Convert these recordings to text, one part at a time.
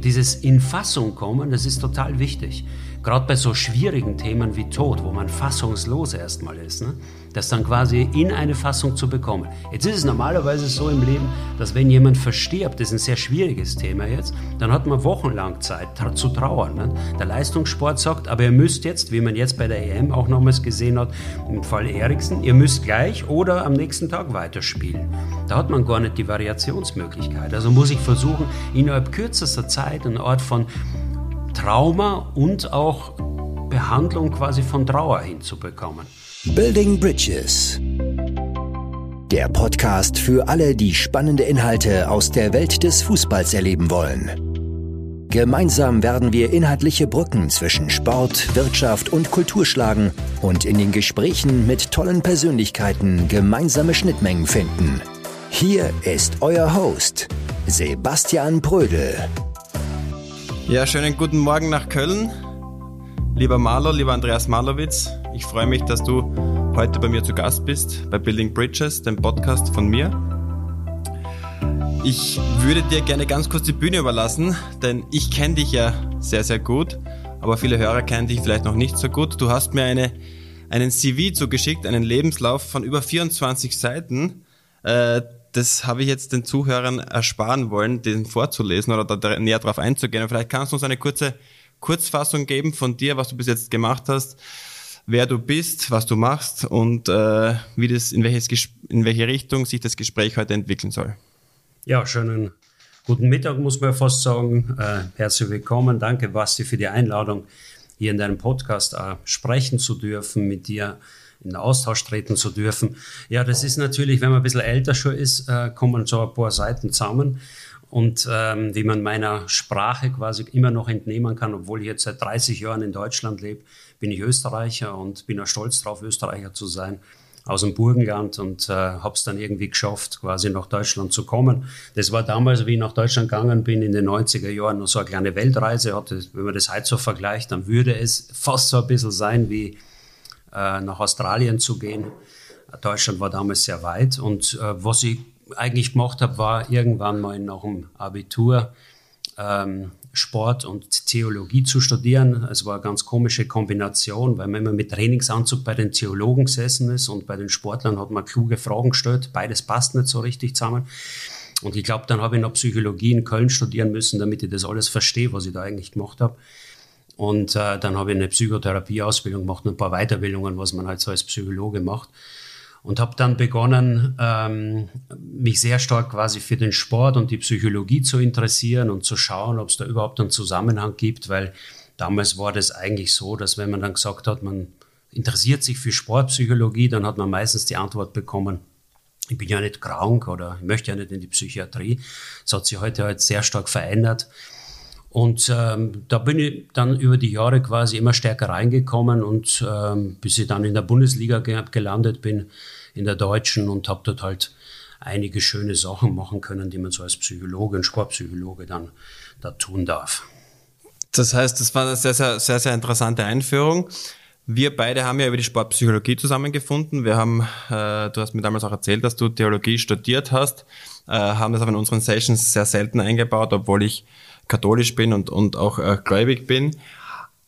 Und dieses in Fassung kommen, das ist total wichtig. Gerade bei so schwierigen Themen wie Tod, wo man fassungslos erstmal ist, ne? das dann quasi in eine Fassung zu bekommen. Jetzt ist es normalerweise so im Leben, dass wenn jemand verstirbt, das ist ein sehr schwieriges Thema jetzt, dann hat man wochenlang Zeit zu trauern. Ne? Der Leistungssport sagt, aber ihr müsst jetzt, wie man jetzt bei der EM auch nochmals gesehen hat, im Fall Eriksen, ihr müsst gleich oder am nächsten Tag weiterspielen. Da hat man gar nicht die Variationsmöglichkeit. Also muss ich versuchen, innerhalb kürzester Zeit einen Ort von Trauma und auch Behandlung quasi von Trauer hinzubekommen. Building Bridges. Der Podcast für alle, die spannende Inhalte aus der Welt des Fußballs erleben wollen. Gemeinsam werden wir inhaltliche Brücken zwischen Sport, Wirtschaft und Kultur schlagen und in den Gesprächen mit tollen Persönlichkeiten gemeinsame Schnittmengen finden. Hier ist euer Host, Sebastian Brödel. Ja, schönen guten Morgen nach Köln. Lieber Marlo, lieber Andreas Marlowitz, ich freue mich, dass du heute bei mir zu Gast bist bei Building Bridges, dem Podcast von mir. Ich würde dir gerne ganz kurz die Bühne überlassen, denn ich kenne dich ja sehr, sehr gut, aber viele Hörer kennen dich vielleicht noch nicht so gut. Du hast mir eine, einen CV zugeschickt, einen Lebenslauf von über 24 Seiten. Äh, das habe ich jetzt den Zuhörern ersparen wollen, den vorzulesen oder da näher drauf einzugehen. vielleicht kannst du uns eine kurze Kurzfassung geben von dir, was du bis jetzt gemacht hast, wer du bist, was du machst und äh, wie das, in, welches, in welche Richtung sich das Gespräch heute entwickeln soll. Ja, schönen guten Mittag, muss man fast sagen. Äh, herzlich willkommen. Danke, Basti, für die Einladung, hier in deinem Podcast äh, sprechen zu dürfen, mit dir in Austausch treten zu dürfen. Ja, das ist natürlich, wenn man ein bisschen älter schon ist, äh, kommen so ein paar Seiten zusammen und ähm, wie man meiner Sprache quasi immer noch entnehmen kann, obwohl ich jetzt seit 30 Jahren in Deutschland lebe, bin ich Österreicher und bin auch stolz darauf, Österreicher zu sein aus dem Burgenland und äh, habe es dann irgendwie geschafft, quasi nach Deutschland zu kommen. Das war damals, wie ich nach Deutschland gegangen bin, in den 90er Jahren noch so eine kleine Weltreise. Hatte, wenn man das heute so vergleicht, dann würde es fast so ein bisschen sein, wie äh, nach Australien zu gehen. Deutschland war damals sehr weit und äh, was ich eigentlich gemacht habe, war irgendwann mal nach dem Abitur ähm, Sport und Theologie zu studieren. Es war eine ganz komische Kombination, weil man immer mit Trainingsanzug bei den Theologen gesessen ist und bei den Sportlern hat man kluge Fragen gestellt. Beides passt nicht so richtig zusammen. Und ich glaube, dann habe ich noch Psychologie in Köln studieren müssen, damit ich das alles verstehe, was ich da eigentlich gemacht habe. Und äh, dann habe ich eine Psychotherapieausbildung gemacht und ein paar Weiterbildungen, was man halt so als Psychologe macht und habe dann begonnen, ähm, mich sehr stark quasi für den Sport und die Psychologie zu interessieren und zu schauen, ob es da überhaupt einen Zusammenhang gibt, weil damals war das eigentlich so, dass wenn man dann gesagt hat, man interessiert sich für Sportpsychologie, dann hat man meistens die Antwort bekommen, ich bin ja nicht krank oder ich möchte ja nicht in die Psychiatrie. Das hat sich heute halt sehr stark verändert. Und ähm, da bin ich dann über die Jahre quasi immer stärker reingekommen und ähm, bis ich dann in der Bundesliga ge gelandet bin, in der deutschen und habe dort halt einige schöne Sachen machen können, die man so als Psychologe und Sportpsychologe dann da tun darf. Das heißt, das war eine sehr, sehr, sehr, sehr interessante Einführung. Wir beide haben ja über die Sportpsychologie zusammengefunden. Wir haben, äh, du hast mir damals auch erzählt, dass du Theologie studiert hast, äh, haben das aber in unseren Sessions sehr selten eingebaut, obwohl ich katholisch bin und, und auch äh, gläubig bin.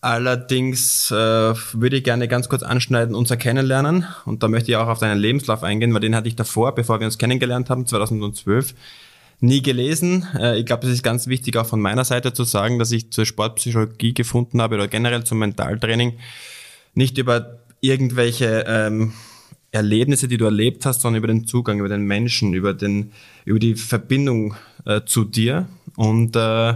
Allerdings äh, würde ich gerne ganz kurz anschneiden, unser Kennenlernen. Und da möchte ich auch auf deinen Lebenslauf eingehen, weil den hatte ich davor, bevor wir uns kennengelernt haben, 2012, nie gelesen. Äh, ich glaube, es ist ganz wichtig auch von meiner Seite zu sagen, dass ich zur Sportpsychologie gefunden habe oder generell zum Mentaltraining nicht über irgendwelche ähm, Erlebnisse, die du erlebt hast, sondern über den Zugang, über den Menschen, über, den, über die Verbindung äh, zu dir. Und äh,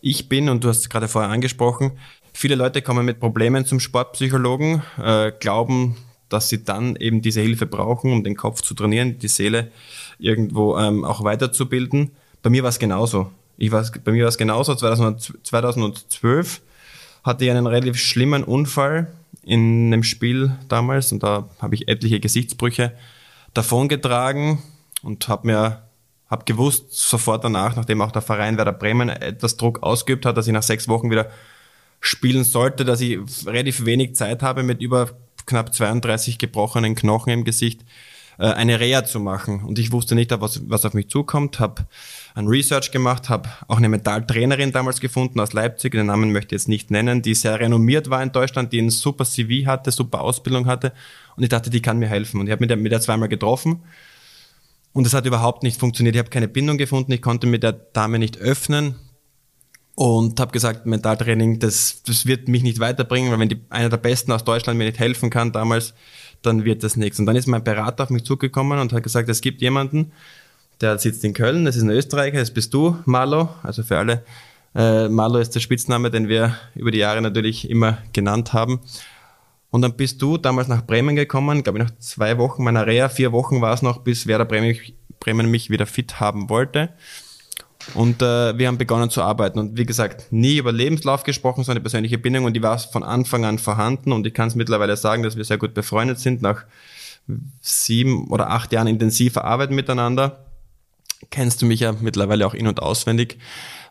ich bin, und du hast es gerade vorher angesprochen, viele Leute kommen mit Problemen zum Sportpsychologen, äh, glauben, dass sie dann eben diese Hilfe brauchen, um den Kopf zu trainieren, die Seele irgendwo ähm, auch weiterzubilden. Bei mir war es genauso. Ich war, bei mir war es genauso. 2012 hatte ich einen relativ schlimmen Unfall in einem Spiel damals und da habe ich etliche Gesichtsbrüche davongetragen und habe mir hab gewusst sofort danach, nachdem auch der Verein Werder Bremen etwas Druck ausgeübt hat, dass ich nach sechs Wochen wieder spielen sollte, dass ich relativ wenig Zeit habe mit über knapp 32 gebrochenen Knochen im Gesicht, äh, eine Reha zu machen. Und ich wusste nicht, was, was auf mich zukommt, habe ein Research gemacht, habe auch eine Mentaltrainerin damals gefunden aus Leipzig, den Namen möchte ich jetzt nicht nennen, die sehr renommiert war in Deutschland, die ein super CV hatte, super Ausbildung hatte und ich dachte, die kann mir helfen. Und ich habe mit der, mit der zweimal getroffen und es hat überhaupt nicht funktioniert. Ich habe keine Bindung gefunden, ich konnte mit der Dame nicht öffnen und habe gesagt, Mentaltraining, das, das wird mich nicht weiterbringen, weil wenn die, einer der Besten aus Deutschland mir nicht helfen kann damals, dann wird das nichts. Und dann ist mein Berater auf mich zugekommen und hat gesagt, es gibt jemanden, der sitzt in Köln, das ist ein Österreicher, das bist du, Marlo. Also für alle, äh, Marlo ist der Spitzname, den wir über die Jahre natürlich immer genannt haben. Und dann bist du damals nach Bremen gekommen, glaube ich nach zwei Wochen meiner Reha, vier Wochen war es noch, bis Werder Bremen, Bremen mich wieder fit haben wollte. Und äh, wir haben begonnen zu arbeiten. Und wie gesagt, nie über Lebenslauf gesprochen, sondern persönliche Bindung. Und die war von Anfang an vorhanden. Und ich kann es mittlerweile sagen, dass wir sehr gut befreundet sind, nach sieben oder acht Jahren intensiver Arbeit miteinander kennst du mich ja mittlerweile auch in- und auswendig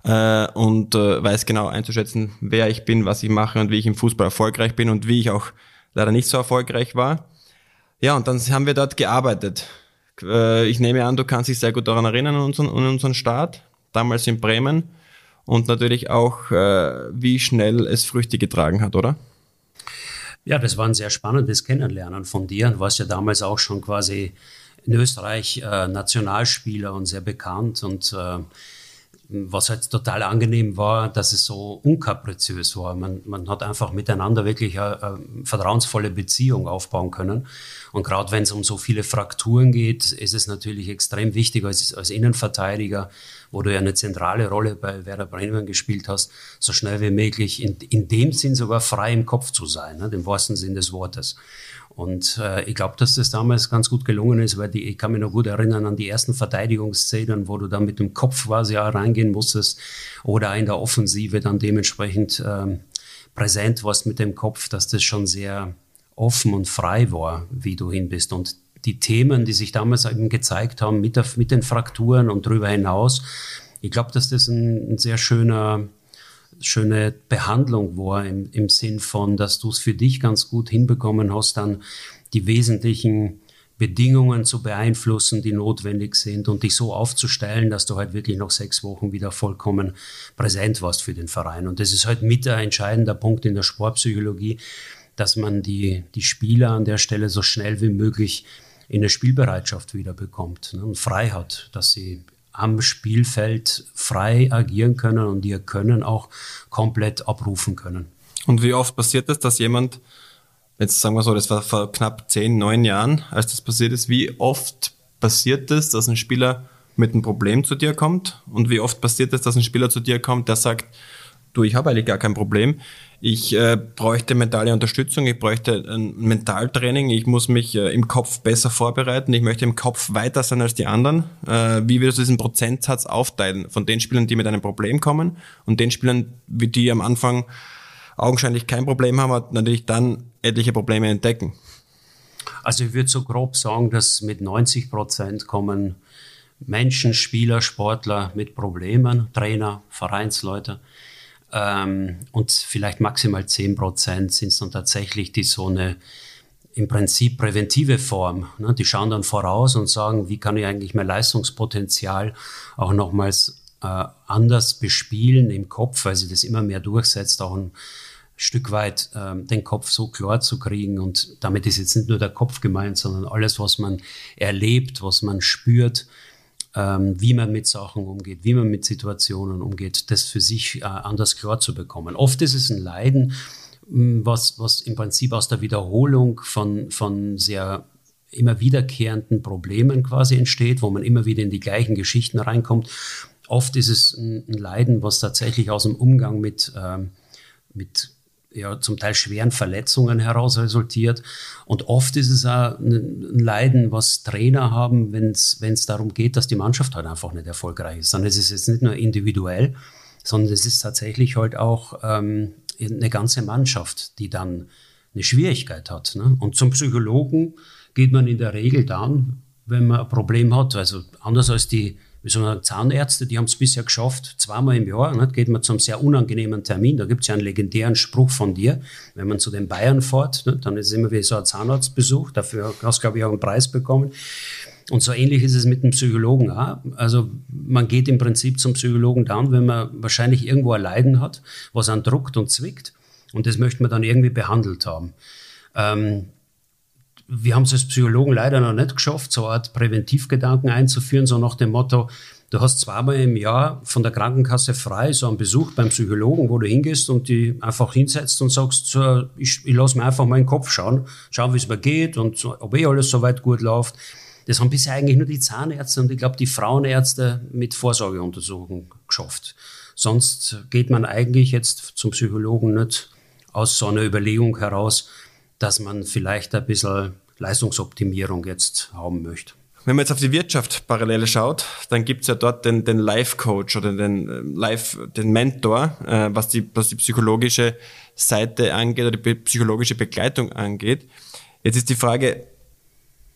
äh, und äh, weiß genau einzuschätzen, wer ich bin, was ich mache und wie ich im Fußball erfolgreich bin und wie ich auch leider nicht so erfolgreich war. Ja, und dann haben wir dort gearbeitet. Äh, ich nehme an, du kannst dich sehr gut daran erinnern an unseren, an unseren Start, damals in Bremen und natürlich auch, äh, wie schnell es Früchte getragen hat, oder? Ja, das war ein sehr spannendes Kennenlernen von dir. Du warst ja damals auch schon quasi in Österreich äh, Nationalspieler und sehr bekannt und äh, was halt total angenehm war, dass es so unkapriziös war. Man, man hat einfach miteinander wirklich eine, eine vertrauensvolle Beziehung aufbauen können. Und gerade wenn es um so viele Frakturen geht, ist es natürlich extrem wichtig als, als Innenverteidiger, wo du ja eine zentrale Rolle bei Werder Bremen gespielt hast, so schnell wie möglich in, in dem Sinn sogar frei im Kopf zu sein, ne, im wahrsten Sinn des Wortes. Und äh, ich glaube, dass das damals ganz gut gelungen ist, weil die, ich kann mich noch gut erinnern an die ersten Verteidigungsszenen, wo du dann mit dem Kopf quasi auch reingehen musstest oder in der Offensive dann dementsprechend ähm, präsent warst mit dem Kopf, dass das schon sehr offen und frei war, wie du hin bist. Und die Themen, die sich damals eben gezeigt haben mit, der, mit den Frakturen und darüber hinaus, ich glaube, dass das ein, ein sehr schöner schöne Behandlung war im, im Sinn von, dass du es für dich ganz gut hinbekommen hast, dann die wesentlichen Bedingungen zu beeinflussen, die notwendig sind und dich so aufzustellen, dass du halt wirklich noch sechs Wochen wieder vollkommen präsent warst für den Verein. Und das ist halt mit ein entscheidender Punkt in der Sportpsychologie, dass man die, die Spieler an der Stelle so schnell wie möglich in der Spielbereitschaft wieder bekommt ne, und frei hat, dass sie am Spielfeld frei agieren können und ihr Können auch komplett abrufen können. Und wie oft passiert es, dass jemand, jetzt sagen wir so, das war vor knapp zehn, neun Jahren, als das passiert ist, wie oft passiert es, dass ein Spieler mit einem Problem zu dir kommt? Und wie oft passiert es, dass ein Spieler zu dir kommt, der sagt, du, ich habe eigentlich gar kein Problem. Ich äh, bräuchte mentale Unterstützung, ich bräuchte ein Mentaltraining, ich muss mich äh, im Kopf besser vorbereiten, ich möchte im Kopf weiter sein als die anderen. Äh, wie würdest du diesen Prozentsatz aufteilen von den Spielern, die mit einem Problem kommen und den Spielern, die am Anfang augenscheinlich kein Problem haben, aber natürlich dann etliche Probleme entdecken? Also ich würde so grob sagen, dass mit 90 Prozent kommen Menschen, Spieler, Sportler mit Problemen, Trainer, Vereinsleute. Ähm, und vielleicht maximal 10 Prozent sind es dann tatsächlich die so eine im Prinzip präventive Form. Ne? Die schauen dann voraus und sagen, wie kann ich eigentlich mein Leistungspotenzial auch nochmals äh, anders bespielen im Kopf, weil sich das immer mehr durchsetzt, auch ein Stück weit äh, den Kopf so klar zu kriegen. Und damit ist jetzt nicht nur der Kopf gemeint, sondern alles, was man erlebt, was man spürt, ähm, wie man mit Sachen umgeht, wie man mit Situationen umgeht, das für sich äh, anders klar zu bekommen. Oft ist es ein Leiden, mm, was, was im Prinzip aus der Wiederholung von, von sehr immer wiederkehrenden Problemen quasi entsteht, wo man immer wieder in die gleichen Geschichten reinkommt. Oft ist es ein, Leiden, was tatsächlich aus dem Umgang mit, ähm, mit ja, zum Teil schweren Verletzungen heraus resultiert. Und oft ist es auch ein Leiden, was Trainer haben, wenn es darum geht, dass die Mannschaft halt einfach nicht erfolgreich ist. Ist es jetzt nicht nur individuell, sondern es ist tatsächlich halt auch ähm, eine ganze Mannschaft, die dann eine Schwierigkeit hat. Ne? Und zum Psychologen geht man in der Regel dann, wenn man ein Problem hat, also anders als die wie soll man Zahnärzte, die haben es bisher geschafft, zweimal im Jahr, ne, geht man zum sehr unangenehmen Termin. Da gibt es ja einen legendären Spruch von dir, wenn man zu den Bayern fährt, ne, dann ist es immer wie so ein Zahnarztbesuch. Dafür hast du, glaube ich, auch einen Preis bekommen. Und so ähnlich ist es mit dem Psychologen auch. Also man geht im Prinzip zum Psychologen dann, wenn man wahrscheinlich irgendwo ein Leiden hat, was einen druckt und zwickt. Und das möchte man dann irgendwie behandelt haben. Ähm, wir haben es als Psychologen leider noch nicht geschafft, so eine Art Präventivgedanken einzuführen, so nach dem Motto, du hast zweimal im Jahr von der Krankenkasse frei so einen Besuch beim Psychologen, wo du hingehst und die einfach hinsetzt und sagst, so, ich, ich lasse mir einfach mal den Kopf schauen, schauen, wie es mir geht und ob eh alles soweit gut läuft. Das haben bisher eigentlich nur die Zahnärzte und ich glaube die Frauenärzte mit Vorsorgeuntersuchungen geschafft. Sonst geht man eigentlich jetzt zum Psychologen nicht aus so einer Überlegung heraus, dass man vielleicht ein bisschen Leistungsoptimierung jetzt haben möchte. Wenn man jetzt auf die Wirtschaft parallel schaut, dann gibt's ja dort den, den Life-Coach oder den äh, Life, den Mentor, äh, was, die, was die psychologische Seite angeht oder die psychologische Begleitung angeht. Jetzt ist die Frage,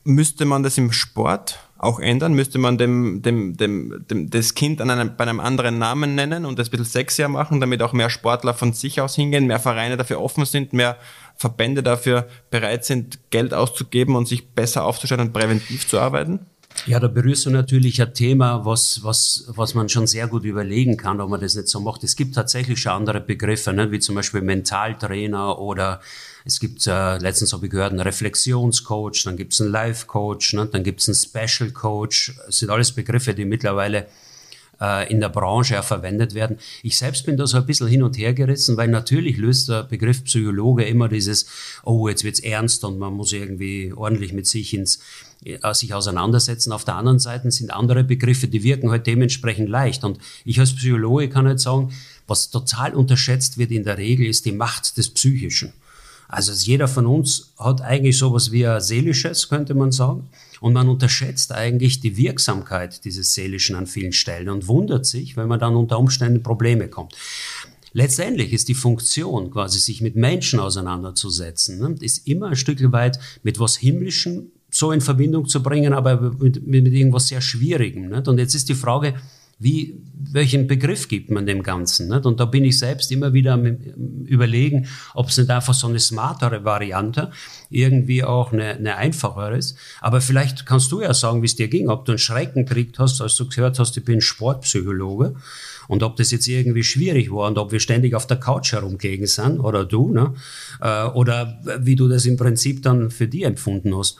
müsste man das im Sport auch ändern? Müsste man dem, dem, dem, dem, das Kind an einem, bei einem anderen Namen nennen und das ein bisschen sexier machen, damit auch mehr Sportler von sich aus hingehen, mehr Vereine dafür offen sind, mehr Verbände dafür bereit sind, Geld auszugeben und sich besser aufzustellen und präventiv zu arbeiten? Ja, da berührst du natürlich ein Thema, was, was, was man schon sehr gut überlegen kann, ob man das nicht so macht. Es gibt tatsächlich schon andere Begriffe, ne, wie zum Beispiel Mentaltrainer oder es gibt, äh, letztens habe ich gehört, einen Reflexionscoach, dann gibt es einen Life-Coach, ne, dann gibt es einen Special-Coach. Das sind alles Begriffe, die mittlerweile äh, in der Branche auch verwendet werden. Ich selbst bin da so ein bisschen hin und her gerissen, weil natürlich löst der Begriff Psychologe immer dieses, oh, jetzt wird's ernst und man muss irgendwie ordentlich mit sich ins äh, sich auseinandersetzen. Auf der anderen Seite sind andere Begriffe, die wirken halt dementsprechend leicht. Und ich als Psychologe kann halt sagen, was total unterschätzt wird in der Regel, ist die Macht des Psychischen. Also jeder von uns hat eigentlich sowas wie ein Seelisches, könnte man sagen. Und man unterschätzt eigentlich die Wirksamkeit dieses Seelischen an vielen Stellen und wundert sich, wenn man dann unter Umständen Probleme kommt. Letztendlich ist die Funktion, quasi sich mit Menschen auseinanderzusetzen, ne, ist immer ein Stück weit mit was Himmlischem so in Verbindung zu bringen, aber mit, mit irgendwas sehr Schwierigem. Und jetzt ist die Frage, wie, welchen Begriff gibt man dem Ganzen? Nicht? Und da bin ich selbst immer wieder am überlegen, ob es nicht einfach so eine smartere Variante, irgendwie auch eine, eine einfachere ist. Aber vielleicht kannst du ja sagen, wie es dir ging, ob du einen Schrecken gekriegt hast, als du gehört hast, ich bin Sportpsychologe und ob das jetzt irgendwie schwierig war und ob wir ständig auf der Couch herumgelegen sind oder du, ne? Äh, oder wie du das im Prinzip dann für dich empfunden hast.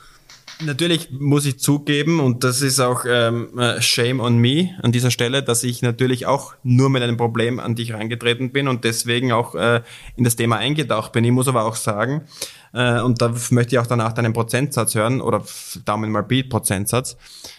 Natürlich muss ich zugeben, und das ist auch ähm, äh, Shame on me an dieser Stelle, dass ich natürlich auch nur mit einem Problem an dich reingetreten bin und deswegen auch äh, in das Thema eingetaucht bin. Ich muss aber auch sagen, äh, und da möchte ich auch danach deinen Prozentsatz hören, oder Daumen mal Beat Prozentsatz,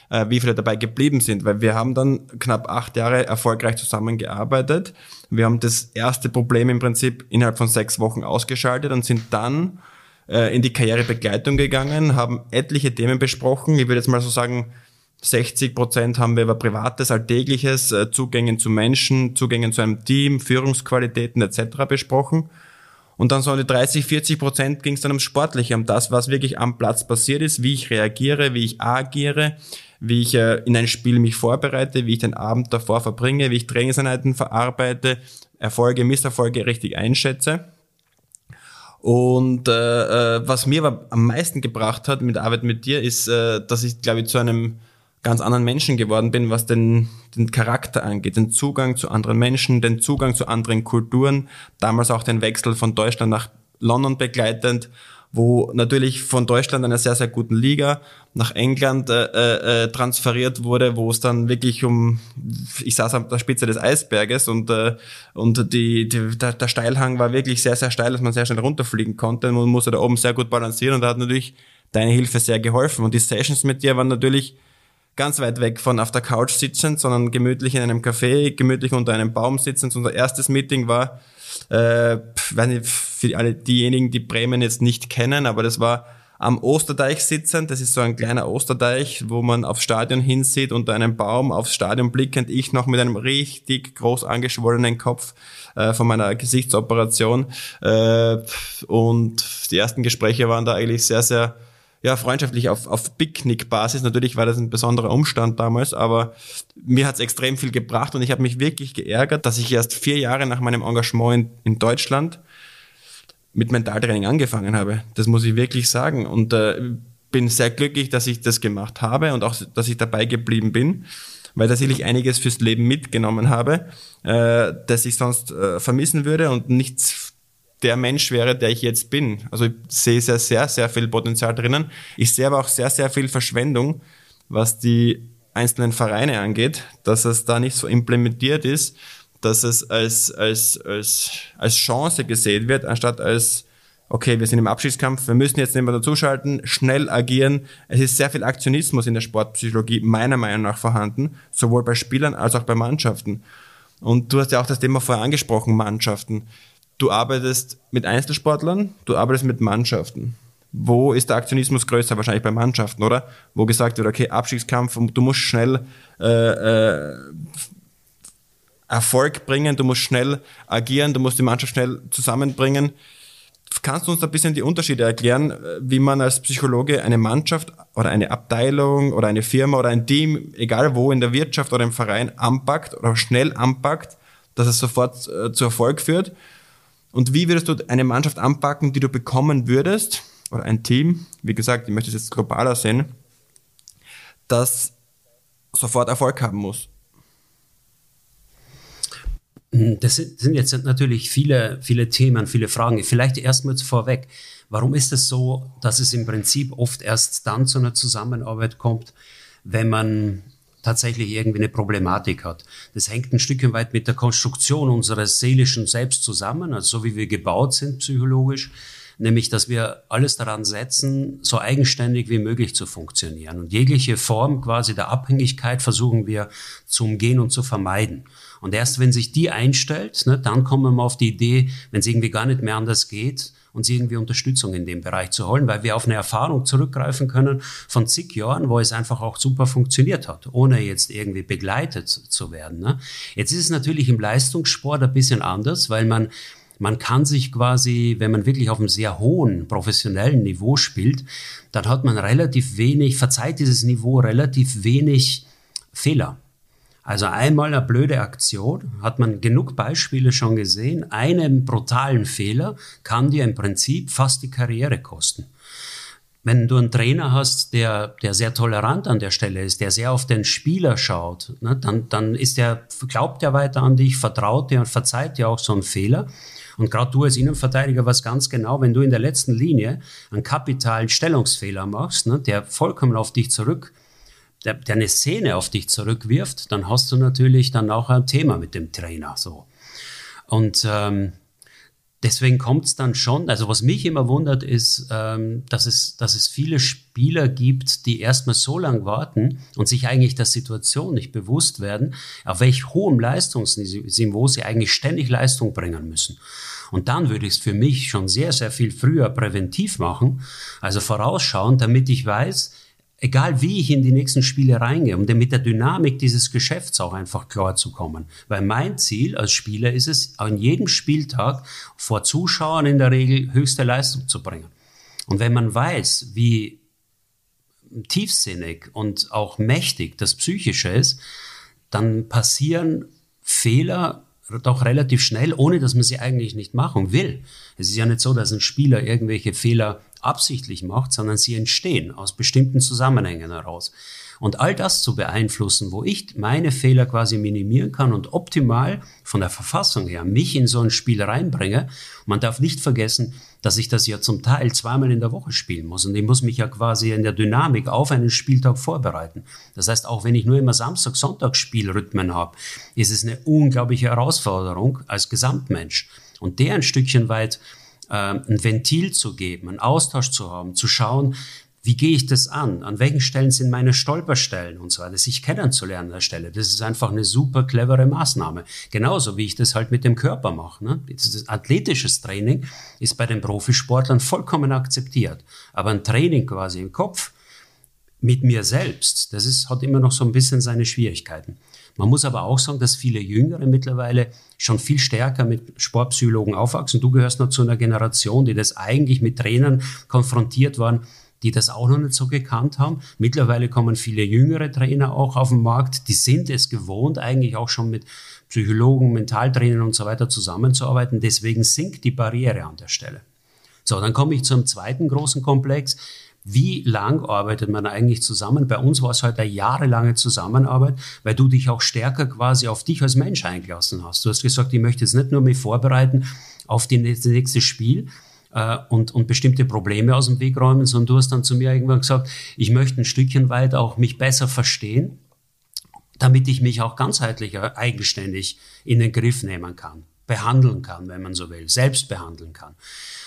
äh, wie viele dabei geblieben sind, weil wir haben dann knapp acht Jahre erfolgreich zusammengearbeitet. Wir haben das erste Problem im Prinzip innerhalb von sechs Wochen ausgeschaltet und sind dann in die Karrierebegleitung gegangen, haben etliche Themen besprochen. Ich würde jetzt mal so sagen, 60 Prozent haben wir über Privates, Alltägliches, äh, Zugängen zu Menschen, Zugängen zu einem Team, Führungsqualitäten etc. besprochen. Und dann so die 30, 40 Prozent ging es dann ums Sportliche, um das, was wirklich am Platz passiert ist, wie ich reagiere, wie ich agiere, wie ich äh, in ein Spiel mich vorbereite, wie ich den Abend davor verbringe, wie ich Trainingseinheiten verarbeite, Erfolge, Misserfolge richtig einschätze. Und äh, äh, was mir aber am meisten gebracht hat mit der Arbeit mit dir, ist, äh, dass ich, glaube ich, zu einem ganz anderen Menschen geworden bin, was den, den Charakter angeht, den Zugang zu anderen Menschen, den Zugang zu anderen Kulturen, damals auch den Wechsel von Deutschland nach London begleitend wo natürlich von Deutschland einer sehr, sehr guten Liga nach England äh, äh, transferiert wurde, wo es dann wirklich um, ich saß an der Spitze des Eisberges und, äh, und die, die, der, der Steilhang war wirklich sehr, sehr steil, dass man sehr schnell runterfliegen konnte. Man musste da oben sehr gut balancieren und da hat natürlich deine Hilfe sehr geholfen. Und die Sessions mit dir waren natürlich ganz weit weg von auf der Couch sitzend, sondern gemütlich in einem Café, gemütlich unter einem Baum sitzend. Unser erstes Meeting war äh, weiß nicht, für alle diejenigen, die Bremen jetzt nicht kennen, aber das war am Osterdeich sitzend. Das ist so ein kleiner Osterdeich, wo man aufs Stadion hinsieht, unter einem Baum aufs Stadion blickend. Ich noch mit einem richtig groß angeschwollenen Kopf äh, von meiner Gesichtsoperation. Äh, und die ersten Gespräche waren da eigentlich sehr, sehr ja, freundschaftlich auf, auf Picknick-Basis. Natürlich war das ein besonderer Umstand damals, aber mir hat es extrem viel gebracht und ich habe mich wirklich geärgert, dass ich erst vier Jahre nach meinem Engagement in, in Deutschland mit Mentaltraining angefangen habe. Das muss ich wirklich sagen. Und äh, bin sehr glücklich, dass ich das gemacht habe und auch, dass ich dabei geblieben bin, weil tatsächlich einiges fürs Leben mitgenommen habe, äh, das ich sonst äh, vermissen würde und nichts der Mensch wäre, der ich jetzt bin. Also ich sehe sehr, sehr, sehr viel Potenzial drinnen. Ich sehe aber auch sehr, sehr viel Verschwendung, was die einzelnen Vereine angeht, dass es da nicht so implementiert ist, dass es als, als, als, als Chance gesehen wird, anstatt als, okay, wir sind im Abschiedskampf, wir müssen jetzt nicht mehr dazuschalten, schnell agieren. Es ist sehr viel Aktionismus in der Sportpsychologie meiner Meinung nach vorhanden, sowohl bei Spielern als auch bei Mannschaften. Und du hast ja auch das Thema vorher angesprochen, Mannschaften du arbeitest mit Einzelsportlern, du arbeitest mit Mannschaften. Wo ist der Aktionismus größer? Wahrscheinlich bei Mannschaften, oder? Wo gesagt wird, okay, Abstiegskampf, du musst schnell äh, äh, Erfolg bringen, du musst schnell agieren, du musst die Mannschaft schnell zusammenbringen. Kannst du uns ein bisschen die Unterschiede erklären, wie man als Psychologe eine Mannschaft oder eine Abteilung oder eine Firma oder ein Team, egal wo in der Wirtschaft oder im Verein, anpackt oder schnell anpackt, dass es sofort äh, zu Erfolg führt? Und wie würdest du eine Mannschaft anpacken, die du bekommen würdest, oder ein Team, wie gesagt, ich möchte es jetzt globaler sehen, das sofort Erfolg haben muss? Das sind jetzt natürlich viele, viele Themen, viele Fragen. Vielleicht erstmal vorweg. Warum ist es so, dass es im Prinzip oft erst dann zu einer Zusammenarbeit kommt, wenn man tatsächlich irgendwie eine Problematik hat. Das hängt ein Stück weit mit der Konstruktion unseres seelischen Selbst zusammen, also so wie wir gebaut sind psychologisch, nämlich dass wir alles daran setzen, so eigenständig wie möglich zu funktionieren. Und jegliche Form quasi der Abhängigkeit versuchen wir zu umgehen und zu vermeiden. Und erst wenn sich die einstellt, ne, dann kommen wir auf die Idee, wenn es irgendwie gar nicht mehr anders geht, uns irgendwie Unterstützung in dem Bereich zu holen, weil wir auf eine Erfahrung zurückgreifen können von zig Jahren, wo es einfach auch super funktioniert hat, ohne jetzt irgendwie begleitet zu werden. Ne? Jetzt ist es natürlich im Leistungssport ein bisschen anders, weil man man kann sich quasi, wenn man wirklich auf einem sehr hohen professionellen Niveau spielt, dann hat man relativ wenig, verzeiht dieses Niveau relativ wenig Fehler. Also einmal eine blöde Aktion, hat man genug Beispiele schon gesehen. Einen brutalen Fehler kann dir im Prinzip fast die Karriere kosten. Wenn du einen Trainer hast, der, der sehr tolerant an der Stelle ist, der sehr auf den Spieler schaut, ne, dann, dann ist der, glaubt er weiter an dich, vertraut dir und verzeiht dir auch so einen Fehler. Und gerade du als Innenverteidiger weißt ganz genau, wenn du in der letzten Linie einen kapitalen Stellungsfehler machst, ne, der vollkommen auf dich zurück der, der eine Szene auf dich zurückwirft, dann hast du natürlich dann auch ein Thema mit dem Trainer. So. Und ähm, deswegen kommt es dann schon, also was mich immer wundert, ist, ähm, dass, es, dass es viele Spieler gibt, die erstmal so lange warten und sich eigentlich der Situation nicht bewusst werden, auf welch hohem Leistungsniveau sie eigentlich ständig Leistung bringen müssen. Und dann würde ich es für mich schon sehr, sehr viel früher präventiv machen, also vorausschauen, damit ich weiß, egal wie ich in die nächsten Spiele reingehe, um mit der Dynamik dieses Geschäfts auch einfach klar zu kommen. Weil mein Ziel als Spieler ist es, an jedem Spieltag vor Zuschauern in der Regel höchste Leistung zu bringen. Und wenn man weiß, wie tiefsinnig und auch mächtig das Psychische ist, dann passieren Fehler doch relativ schnell, ohne dass man sie eigentlich nicht machen will. Es ist ja nicht so, dass ein Spieler irgendwelche Fehler absichtlich macht, sondern sie entstehen aus bestimmten Zusammenhängen heraus. Und all das zu beeinflussen, wo ich meine Fehler quasi minimieren kann und optimal von der Verfassung her mich in so ein Spiel reinbringe. Man darf nicht vergessen, dass ich das ja zum Teil zweimal in der Woche spielen muss. Und ich muss mich ja quasi in der Dynamik auf einen Spieltag vorbereiten. Das heißt, auch wenn ich nur immer Samstag, Sonntag Spielrhythmen habe, ist es eine unglaubliche Herausforderung als Gesamtmensch. Und der ein Stückchen weit ein Ventil zu geben, einen Austausch zu haben, zu schauen, wie gehe ich das an? An welchen Stellen sind meine Stolperstellen und so weiter, sich kennenzulernen an der Stelle. Das ist einfach eine super clevere Maßnahme. Genauso wie ich das halt mit dem Körper mache. Ne? Das athletisches Training ist bei den Profisportlern vollkommen akzeptiert. Aber ein Training quasi im Kopf mit mir selbst, das ist, hat immer noch so ein bisschen seine Schwierigkeiten. Man muss aber auch sagen, dass viele Jüngere mittlerweile schon viel stärker mit Sportpsychologen aufwachsen. Du gehörst noch zu einer Generation, die das eigentlich mit Trainern konfrontiert waren, die das auch noch nicht so gekannt haben. Mittlerweile kommen viele jüngere Trainer auch auf den Markt, die sind es gewohnt, eigentlich auch schon mit Psychologen, Mentaltrainern und so weiter zusammenzuarbeiten. Deswegen sinkt die Barriere an der Stelle. So, dann komme ich zum zweiten großen Komplex. Wie lang arbeitet man eigentlich zusammen? Bei uns war es halt eine jahrelange Zusammenarbeit, weil du dich auch stärker quasi auf dich als Mensch eingelassen hast. Du hast gesagt, ich möchte jetzt nicht nur mich vorbereiten auf die nächste, Spiel, äh, und, und bestimmte Probleme aus dem Weg räumen, sondern du hast dann zu mir irgendwann gesagt, ich möchte ein Stückchen weit auch mich besser verstehen, damit ich mich auch ganzheitlicher, eigenständig in den Griff nehmen kann, behandeln kann, wenn man so will, selbst behandeln kann.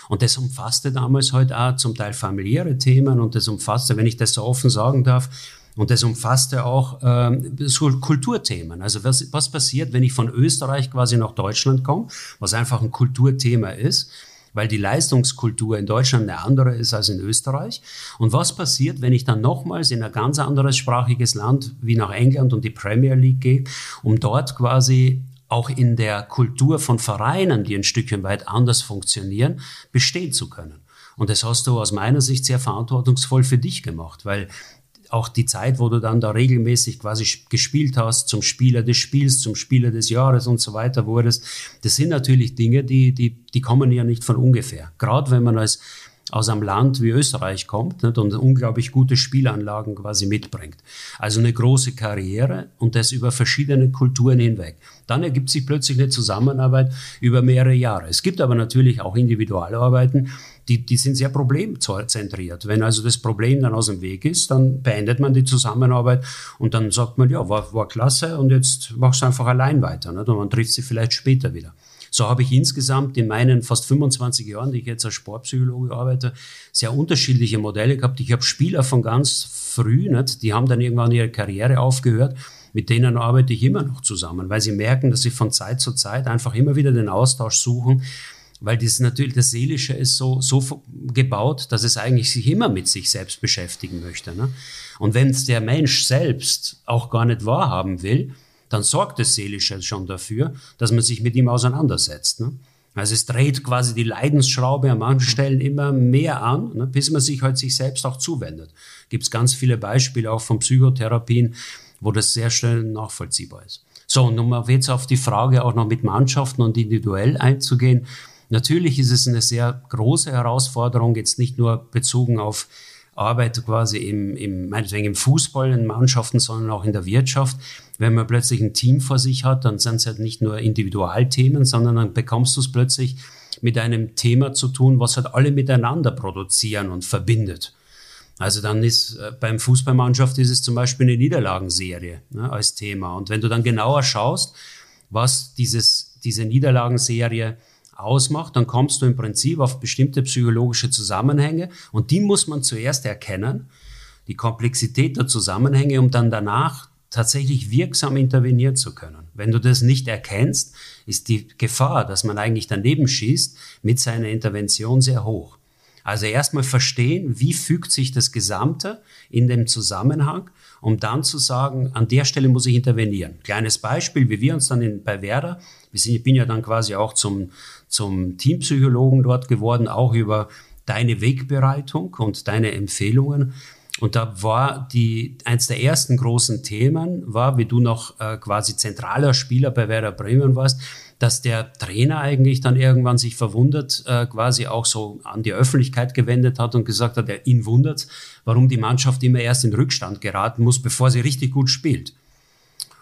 Und das umfasste damals halt auch zum Teil familiäre Themen und das umfasste, wenn ich das so offen sagen darf, und das umfasste auch ähm, so Kulturthemen. Also was, was passiert, wenn ich von Österreich quasi nach Deutschland komme, was einfach ein Kulturthema ist, weil die Leistungskultur in Deutschland eine andere ist als in Österreich. Und was passiert, wenn ich dann nochmals in ein ganz anderes sprachiges Land wie nach England und die Premier League gehe, um dort quasi auch in der Kultur von Vereinen, die ein Stückchen weit anders funktionieren, bestehen zu können. Und das hast du aus meiner Sicht sehr verantwortungsvoll für dich gemacht, weil auch die Zeit, wo du dann da regelmäßig quasi gespielt hast, zum Spieler des Spiels, zum Spieler des Jahres und so weiter wurdest, das sind natürlich Dinge, die, die, die kommen ja nicht von ungefähr. Gerade wenn man als aus einem Land wie Österreich kommt nicht, und unglaublich gute Spielanlagen quasi mitbringt. Also eine große Karriere und das über verschiedene Kulturen hinweg. Dann ergibt sich plötzlich eine Zusammenarbeit über mehrere Jahre. Es gibt aber natürlich auch Individualarbeiten, die, die sind sehr problemzentriert. Wenn also das Problem dann aus dem Weg ist, dann beendet man die Zusammenarbeit und dann sagt man, ja, war, war klasse und jetzt machst du einfach allein weiter. Nicht? Und man trifft sie vielleicht später wieder. So habe ich insgesamt in meinen fast 25 Jahren, die ich jetzt als Sportpsychologe arbeite, sehr unterschiedliche Modelle gehabt. Ich habe Spieler von ganz früh, nicht? die haben dann irgendwann ihre Karriere aufgehört. Mit denen arbeite ich immer noch zusammen, weil sie merken, dass sie von Zeit zu Zeit einfach immer wieder den Austausch suchen, weil das natürlich, das Seelische ist so, so gebaut, dass es eigentlich sich immer mit sich selbst beschäftigen möchte. Ne? Und wenn es der Mensch selbst auch gar nicht wahrhaben will, dann sorgt das Seelische schon dafür, dass man sich mit ihm auseinandersetzt. Ne? Also es dreht quasi die Leidensschraube an manchen Stellen immer mehr an, ne, bis man sich halt sich selbst auch zuwendet. Gibt es ganz viele Beispiele auch von Psychotherapien, wo das sehr schnell nachvollziehbar ist. So, und um jetzt auf die Frage auch noch mit Mannschaften und individuell einzugehen. Natürlich ist es eine sehr große Herausforderung, jetzt nicht nur bezogen auf Arbeit quasi im, im, meinetwegen im Fußball, in Mannschaften, sondern auch in der Wirtschaft. Wenn man plötzlich ein Team vor sich hat, dann sind es halt nicht nur Individualthemen, sondern dann bekommst du es plötzlich mit einem Thema zu tun, was halt alle miteinander produzieren und verbindet. Also dann ist äh, beim Fußballmannschaft ist es zum Beispiel eine Niederlagenserie ne, als Thema. Und wenn du dann genauer schaust, was dieses, diese Niederlagenserie ausmacht, dann kommst du im Prinzip auf bestimmte psychologische Zusammenhänge und die muss man zuerst erkennen, die Komplexität der Zusammenhänge, um dann danach tatsächlich wirksam intervenieren zu können. Wenn du das nicht erkennst, ist die Gefahr, dass man eigentlich daneben schießt, mit seiner Intervention sehr hoch. Also erstmal verstehen, wie fügt sich das Gesamte in dem Zusammenhang, um dann zu sagen, an der Stelle muss ich intervenieren. Kleines Beispiel, wie wir uns dann in, bei Werder, ich bin ja dann quasi auch zum, zum Teampsychologen dort geworden, auch über deine Wegbereitung und deine Empfehlungen. Und da war die, eins der ersten großen Themen war, wie du noch äh, quasi zentraler Spieler bei Werder Bremen warst, dass der Trainer eigentlich dann irgendwann sich verwundert, äh, quasi auch so an die Öffentlichkeit gewendet hat und gesagt hat, er ihn wundert, warum die Mannschaft immer erst in Rückstand geraten muss, bevor sie richtig gut spielt.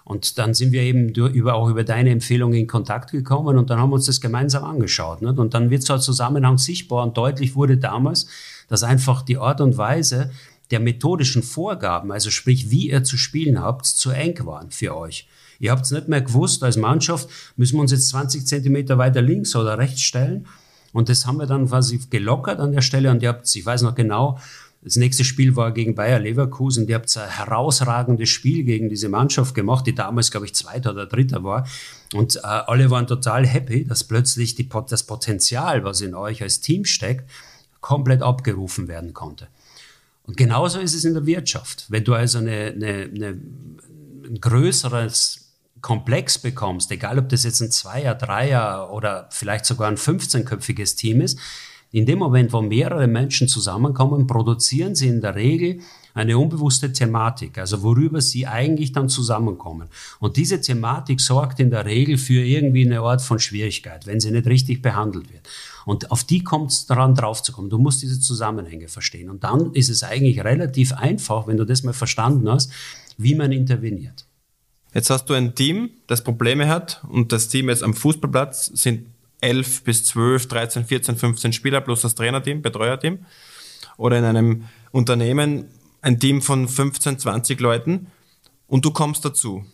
Und dann sind wir eben über, auch über deine Empfehlung in Kontakt gekommen und dann haben wir uns das gemeinsam angeschaut. Nicht? Und dann wird so ein Zusammenhang sichtbar und deutlich wurde damals, dass einfach die Art und Weise der methodischen Vorgaben, also sprich, wie ihr zu spielen habt, zu eng waren für euch. Ihr habt es nicht mehr gewusst, als Mannschaft müssen wir uns jetzt 20 Zentimeter weiter links oder rechts stellen. Und das haben wir dann quasi gelockert an der Stelle und ihr habt, ich weiß noch genau, das nächste Spiel war gegen Bayer Leverkusen. Die habt ein herausragendes Spiel gegen diese Mannschaft gemacht, die damals, glaube ich, Zweiter oder Dritter war. Und äh, alle waren total happy, dass plötzlich die, das Potenzial, was in euch als Team steckt, komplett abgerufen werden konnte. Und genauso ist es in der Wirtschaft. Wenn du also eine, eine, eine, ein größeres Komplex bekommst, egal ob das jetzt ein Zweier, Dreier oder vielleicht sogar ein 15-köpfiges Team ist, In dem Moment, wo mehrere Menschen zusammenkommen, produzieren sie in der Regel eine unbewusste Thematik, also worüber sie eigentlich dann zusammenkommen. Und diese Thematik sorgt in der Regel für irgendwie eine Art von Schwierigkeit, wenn sie nicht richtig behandelt wird. Und auf die kommt es daran drauf zu kommen. Du musst diese Zusammenhänge verstehen. Und dann ist es eigentlich relativ einfach, wenn du das mal verstanden hast, wie man interveniert. Jetzt hast du ein Team, das Probleme hat und das Team jetzt am Fußballplatz sind 11 bis 12, 13, 14, 15 Spieler plus das Trainerteam, Betreuerteam. Oder in einem Unternehmen ein Team von 15, 20 Leuten und du kommst dazu.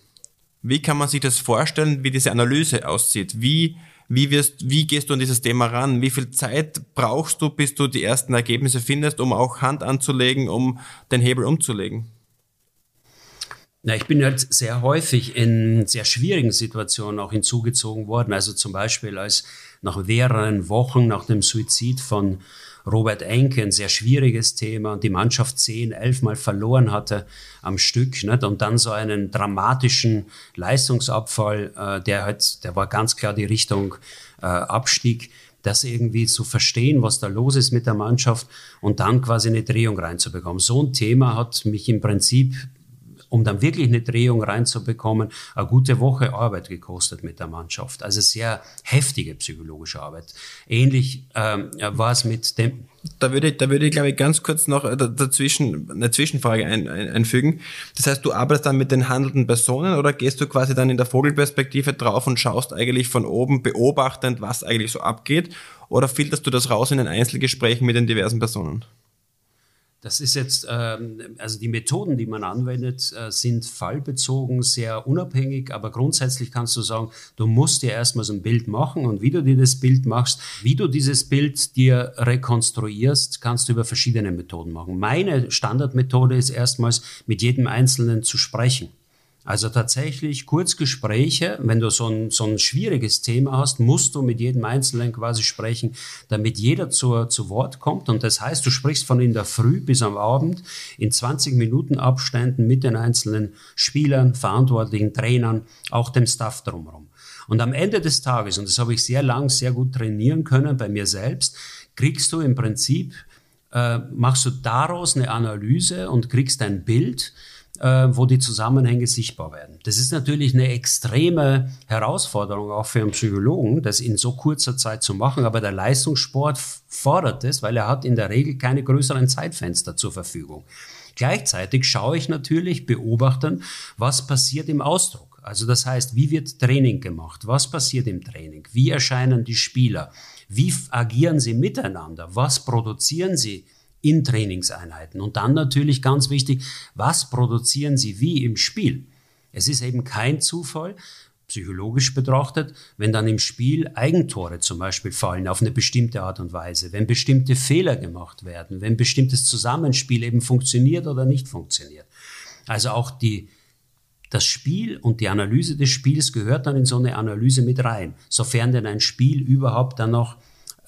Wie kann man sich das vorstellen, wie diese Analyse aussieht? Wie, wie, wirst, wie gehst du an dieses Thema ran? Wie viel Zeit brauchst du, bis du die ersten Ergebnisse findest, um auch Hand anzulegen, um den Hebel umzulegen? Na, ich bin halt sehr häufig in sehr schwierigen Situationen auch hinzugezogen worden. Also zum Beispiel als nach mehreren Wochen nach dem Suizid von Robert Enke, ein sehr schwieriges Thema und die Mannschaft zehn, elfmal verloren hatte am Stück nicht? und dann so einen dramatischen Leistungsabfall, äh, der halt, der war ganz klar die Richtung äh, Abstieg das irgendwie zu verstehen, was da los ist mit der Mannschaft und dann quasi eine Drehung reinzubekommen. So ein Thema hat mich im Prinzip um dann wirklich eine Drehung reinzubekommen, eine gute Woche Arbeit gekostet mit der Mannschaft. Also sehr heftige psychologische Arbeit. Ähnlich ähm, war es mit dem. Da würde, da würde ich, glaube ich, ganz kurz noch äh, dazwischen eine Zwischenfrage ein, ein, einfügen. Das heißt, du arbeitest dann mit den handelnden Personen oder gehst du quasi dann in der Vogelperspektive drauf und schaust eigentlich von oben beobachtend, was eigentlich so abgeht? Oder filterst du das raus in den Einzelgesprächen mit den diversen Personen? Das ist jetzt, ähm, also die Methoden, die man anwendet, äh, sind fallbezogen, sehr unabhängig, aber grundsätzlich kannst du sagen, du musst dir erstmal so ein Bild machen und wie du dir das Bild machst, wie du dieses Bild dir rekonstruierst, kannst du über verschiedene Methoden machen. Meine Standardmethode ist erstmals mit jedem Einzelnen zu sprechen. Also tatsächlich Kurzgespräche, wenn du so ein, so ein schwieriges Thema hast, musst du mit jedem Einzelnen quasi sprechen, damit jeder zu, zu Wort kommt. Und das heißt, du sprichst von in der Früh bis am Abend in 20 Minuten Abständen mit den einzelnen Spielern, Verantwortlichen, Trainern, auch dem Staff drumherum. Und am Ende des Tages, und das habe ich sehr lang, sehr gut trainieren können bei mir selbst, kriegst du im Prinzip, äh, machst du daraus eine Analyse und kriegst ein Bild, wo die Zusammenhänge sichtbar werden. Das ist natürlich eine extreme Herausforderung auch für einen Psychologen, das in so kurzer Zeit zu machen, aber der Leistungssport fordert es, weil er hat in der Regel keine größeren Zeitfenster zur Verfügung. Gleichzeitig schaue ich natürlich, beobachten, was passiert im Ausdruck. Also das heißt, wie wird Training gemacht? Was passiert im Training? Wie erscheinen die Spieler? Wie agieren sie miteinander? Was produzieren sie in Trainingseinheiten. Und dann natürlich ganz wichtig, was produzieren Sie wie im Spiel? Es ist eben kein Zufall, psychologisch betrachtet, wenn dann im Spiel Eigentore zum Beispiel fallen auf eine bestimmte Art und Weise, wenn bestimmte Fehler gemacht werden, wenn bestimmtes Zusammenspiel eben funktioniert oder nicht funktioniert. Also auch die, das Spiel und die Analyse des Spiels gehört dann in so eine Analyse mit rein, sofern denn ein Spiel überhaupt dann noch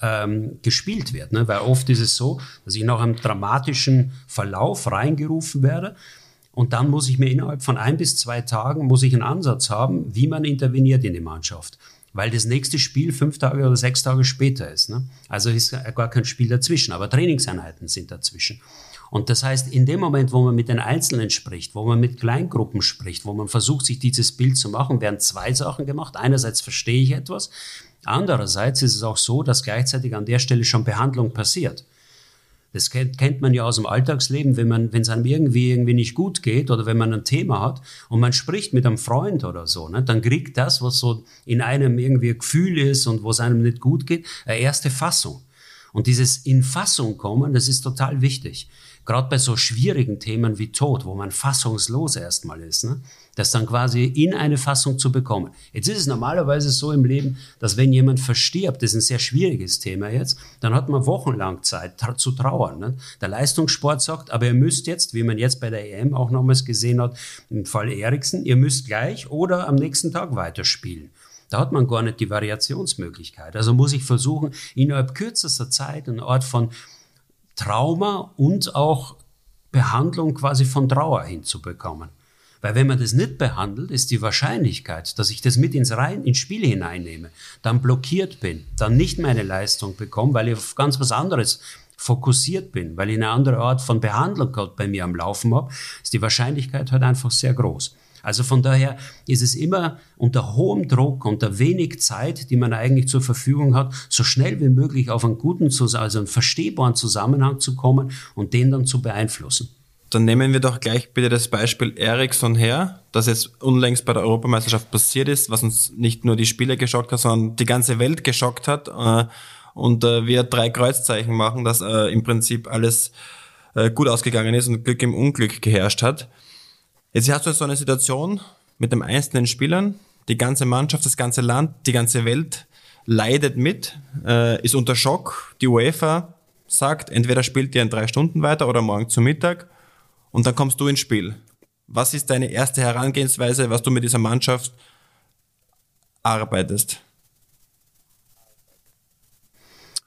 ähm, gespielt wird. Ne? Weil oft ist es so, dass ich nach einem dramatischen Verlauf reingerufen werde und dann muss ich mir innerhalb von ein bis zwei Tagen muss ich einen Ansatz haben, wie man interveniert in die Mannschaft. Weil das nächste Spiel fünf Tage oder sechs Tage später ist. Ne? Also ist gar kein Spiel dazwischen, aber Trainingseinheiten sind dazwischen. Und das heißt, in dem Moment, wo man mit den Einzelnen spricht, wo man mit Kleingruppen spricht, wo man versucht, sich dieses Bild zu machen, werden zwei Sachen gemacht. Einerseits verstehe ich etwas, Andererseits ist es auch so, dass gleichzeitig an der Stelle schon Behandlung passiert. Das kennt man ja aus dem Alltagsleben, wenn man, wenn es einem irgendwie, irgendwie nicht gut geht oder wenn man ein Thema hat und man spricht mit einem Freund oder so, ne, dann kriegt das, was so in einem irgendwie ein Gefühl ist und wo es einem nicht gut geht, eine erste Fassung. Und dieses in Fassung kommen, das ist total wichtig gerade bei so schwierigen Themen wie Tod, wo man fassungslos erstmal ist, ne? Das dann quasi in eine Fassung zu bekommen. Jetzt ist es normalerweise so im Leben, dass wenn jemand verstirbt, das ist ein sehr schwieriges Thema jetzt, dann hat man wochenlang Zeit tra zu trauern. Ne? Der Leistungssport sagt, aber ihr müsst jetzt, wie man jetzt bei der EM auch nochmals gesehen hat, im Fall Eriksen, ihr müsst gleich oder am nächsten Tag weiterspielen. Da hat man gar nicht die Variationsmöglichkeit. Also muss ich versuchen, innerhalb kürzester Zeit eine Art von Trauma und auch Behandlung quasi von Trauer hinzubekommen. Weil wenn man das nicht behandelt, ist die Wahrscheinlichkeit, dass ich das mit ins, Rein, ins Spiel hineinnehme, dann blockiert bin, dann nicht meine Leistung bekomme, weil ich auf ganz was anderes fokussiert bin, weil ich eine andere Art von Behandlung gerade bei mir am Laufen habe, ist die Wahrscheinlichkeit halt einfach sehr groß. Also von daher ist es immer unter hohem Druck, unter wenig Zeit, die man eigentlich zur Verfügung hat, so schnell wie möglich auf einen guten, also einen verstehbaren Zusammenhang zu kommen und den dann zu beeinflussen. Dann nehmen wir doch gleich bitte das Beispiel Ericsson her, das jetzt unlängst bei der Europameisterschaft passiert ist, was uns nicht nur die Spiele geschockt hat, sondern die ganze Welt geschockt hat. Äh, und äh, wir drei Kreuzzeichen machen, dass äh, im Prinzip alles gut ausgegangen ist und Glück im Unglück geherrscht hat. Jetzt hast du so eine Situation mit dem einzelnen Spielern, die ganze Mannschaft, das ganze Land, die ganze Welt leidet mit, äh, ist unter Schock. Die UEFA sagt, entweder spielt ihr in drei Stunden weiter oder morgen zu Mittag und dann kommst du ins Spiel. Was ist deine erste Herangehensweise, was du mit dieser Mannschaft arbeitest?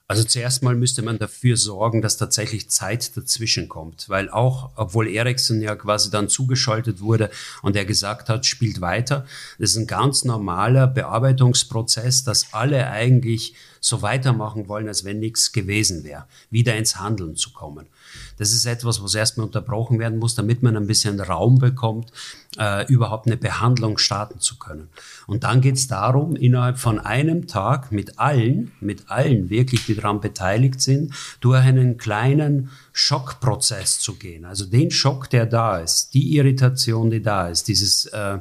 Also zuerst mal müsste man dafür sorgen, dass tatsächlich Zeit dazwischen kommt, weil auch, obwohl Eriksson ja quasi dann zugeschaltet wurde und er gesagt hat, spielt weiter, das ist ein ganz normaler Bearbeitungsprozess, dass alle eigentlich so weitermachen wollen, als wenn nichts gewesen wäre, wieder ins Handeln zu kommen. Das ist etwas, was erstmal unterbrochen werden muss, damit man ein bisschen Raum bekommt, äh, überhaupt eine Behandlung starten zu können. Und dann geht es darum, innerhalb von einem Tag mit allen, mit allen wirklich, die daran beteiligt sind, durch einen kleinen Schockprozess zu gehen. Also den Schock, der da ist, die Irritation, die da ist, dieses äh,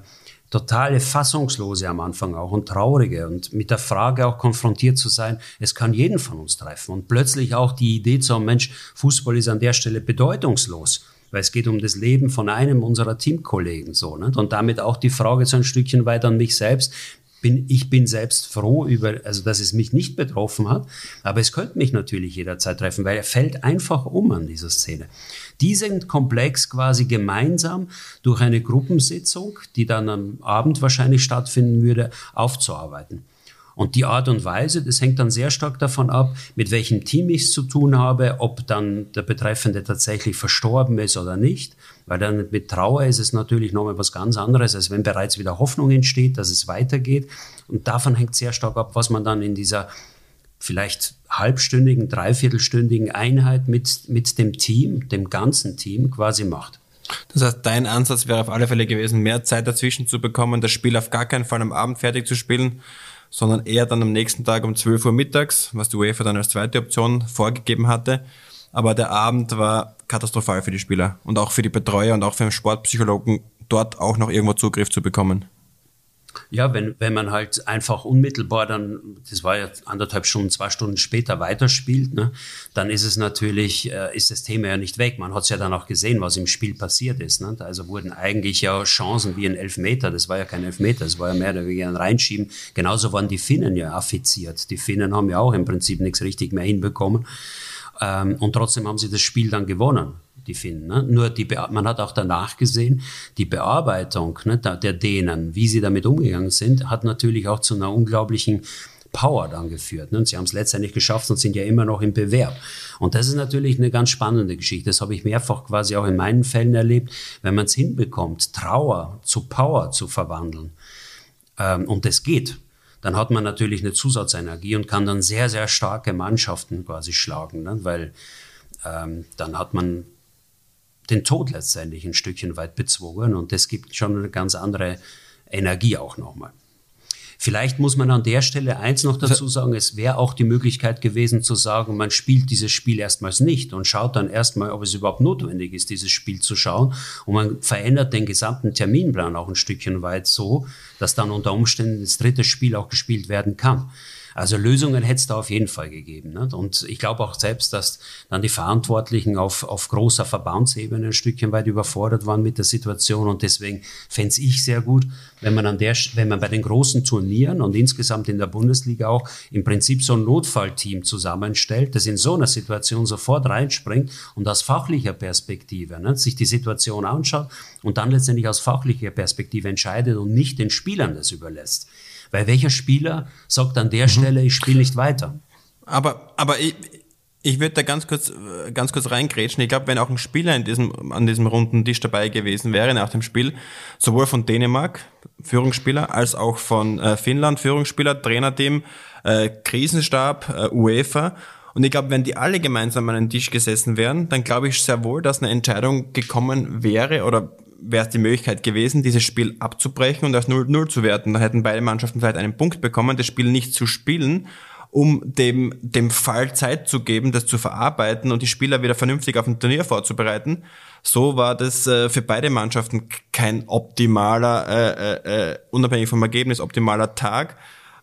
totale Fassungslose am Anfang auch und traurige und mit der Frage auch konfrontiert zu sein, es kann jeden von uns treffen und plötzlich auch die Idee zu haben, Mensch, Fußball ist an der Stelle bedeutungslos, weil es geht um das Leben von einem unserer Teamkollegen so nicht? und damit auch die Frage so ein Stückchen weiter an mich selbst, bin, ich bin selbst froh über, also dass es mich nicht betroffen hat, aber es könnte mich natürlich jederzeit treffen, weil er fällt einfach um an dieser Szene. Diesen Komplex quasi gemeinsam durch eine Gruppensitzung, die dann am Abend wahrscheinlich stattfinden würde, aufzuarbeiten. Und die Art und Weise, das hängt dann sehr stark davon ab, mit welchem Team ich es zu tun habe, ob dann der Betreffende tatsächlich verstorben ist oder nicht. Weil dann mit Trauer ist es natürlich nochmal was ganz anderes, als wenn bereits wieder Hoffnung entsteht, dass es weitergeht. Und davon hängt sehr stark ab, was man dann in dieser vielleicht halbstündigen, dreiviertelstündigen Einheit mit, mit dem Team, dem ganzen Team quasi macht. Das heißt, dein Ansatz wäre auf alle Fälle gewesen, mehr Zeit dazwischen zu bekommen, das Spiel auf gar keinen Fall am Abend fertig zu spielen, sondern eher dann am nächsten Tag um 12 Uhr mittags, was die UEFA dann als zweite Option vorgegeben hatte. Aber der Abend war katastrophal für die Spieler und auch für die Betreuer und auch für den Sportpsychologen, dort auch noch irgendwo Zugriff zu bekommen. Ja, wenn, wenn man halt einfach unmittelbar dann, das war ja anderthalb Stunden, zwei Stunden später weiterspielt, ne, dann ist es natürlich, äh, ist das Thema ja nicht weg. Man hat es ja dann auch gesehen, was im Spiel passiert ist. Ne? Also wurden eigentlich ja Chancen wie ein Elfmeter, das war ja kein Elfmeter, das war ja mehr oder weniger ein Reinschieben. Genauso waren die Finnen ja affiziert. Die Finnen haben ja auch im Prinzip nichts richtig mehr hinbekommen. Ähm, und trotzdem haben sie das Spiel dann gewonnen die Finnen. Ne? Nur die, man hat auch danach gesehen, die Bearbeitung ne, der Dänen, wie sie damit umgegangen sind, hat natürlich auch zu einer unglaublichen Power dann geführt. Ne? Und sie haben es letztendlich geschafft und sind ja immer noch im Bewerb. Und das ist natürlich eine ganz spannende Geschichte. Das habe ich mehrfach quasi auch in meinen Fällen erlebt, wenn man es hinbekommt, Trauer zu Power zu verwandeln. Ähm, und das geht. Dann hat man natürlich eine Zusatzenergie und kann dann sehr, sehr starke Mannschaften quasi schlagen, ne? weil ähm, dann hat man den Tod letztendlich ein Stückchen weit bezwungen und das gibt schon eine ganz andere Energie auch nochmal. Vielleicht muss man an der Stelle eins noch dazu sagen, es wäre auch die Möglichkeit gewesen zu sagen, man spielt dieses Spiel erstmals nicht und schaut dann erstmal, ob es überhaupt notwendig ist, dieses Spiel zu schauen. Und man verändert den gesamten Terminplan auch ein Stückchen weit so, dass dann unter Umständen das dritte Spiel auch gespielt werden kann. Also Lösungen hätte es da auf jeden Fall gegeben. Nicht? Und ich glaube auch selbst, dass dann die Verantwortlichen auf, auf großer Verbandsebene ein Stückchen weit überfordert waren mit der Situation. Und deswegen fände ich sehr gut, wenn man an der, wenn man bei den großen Turnieren und insgesamt in der Bundesliga auch im Prinzip so ein Notfallteam zusammenstellt, das in so einer Situation sofort reinspringt und aus fachlicher Perspektive ne, sich die Situation anschaut und dann letztendlich aus fachlicher Perspektive entscheidet und nicht den Spielern das überlässt. Weil welcher Spieler sagt an der mhm. Stelle, ich spiele nicht weiter? Aber, aber ich, Ich würde da ganz kurz, ganz kurz reingrätschen. Ich glaube, wenn auch ein Spieler in diesem, an diesem runden Tisch dabei gewesen wäre nach dem Spiel, sowohl von Dänemark, Führungsspieler, als auch von äh, Finnland, Führungsspieler, Trainerteam, äh, Krisenstab, äh, UEFA. Und ich glaube, wenn die alle gemeinsam an einen Tisch gesessen wären, dann glaube ich sehr wohl, dass eine Entscheidung gekommen wäre oder wäre es die Möglichkeit gewesen, dieses Spiel abzubrechen und als 0-0 zu werten. Da hätten beide Mannschaften vielleicht einen Punkt bekommen, das Spiel nicht zu spielen um dem, dem Fall Zeit zu geben, das zu verarbeiten und die Spieler wieder vernünftig auf ein Turnier vorzubereiten. So war das äh, für beide Mannschaften kein optimaler, äh, äh, äh unabhängig vom Ergebnis, optimaler Tag.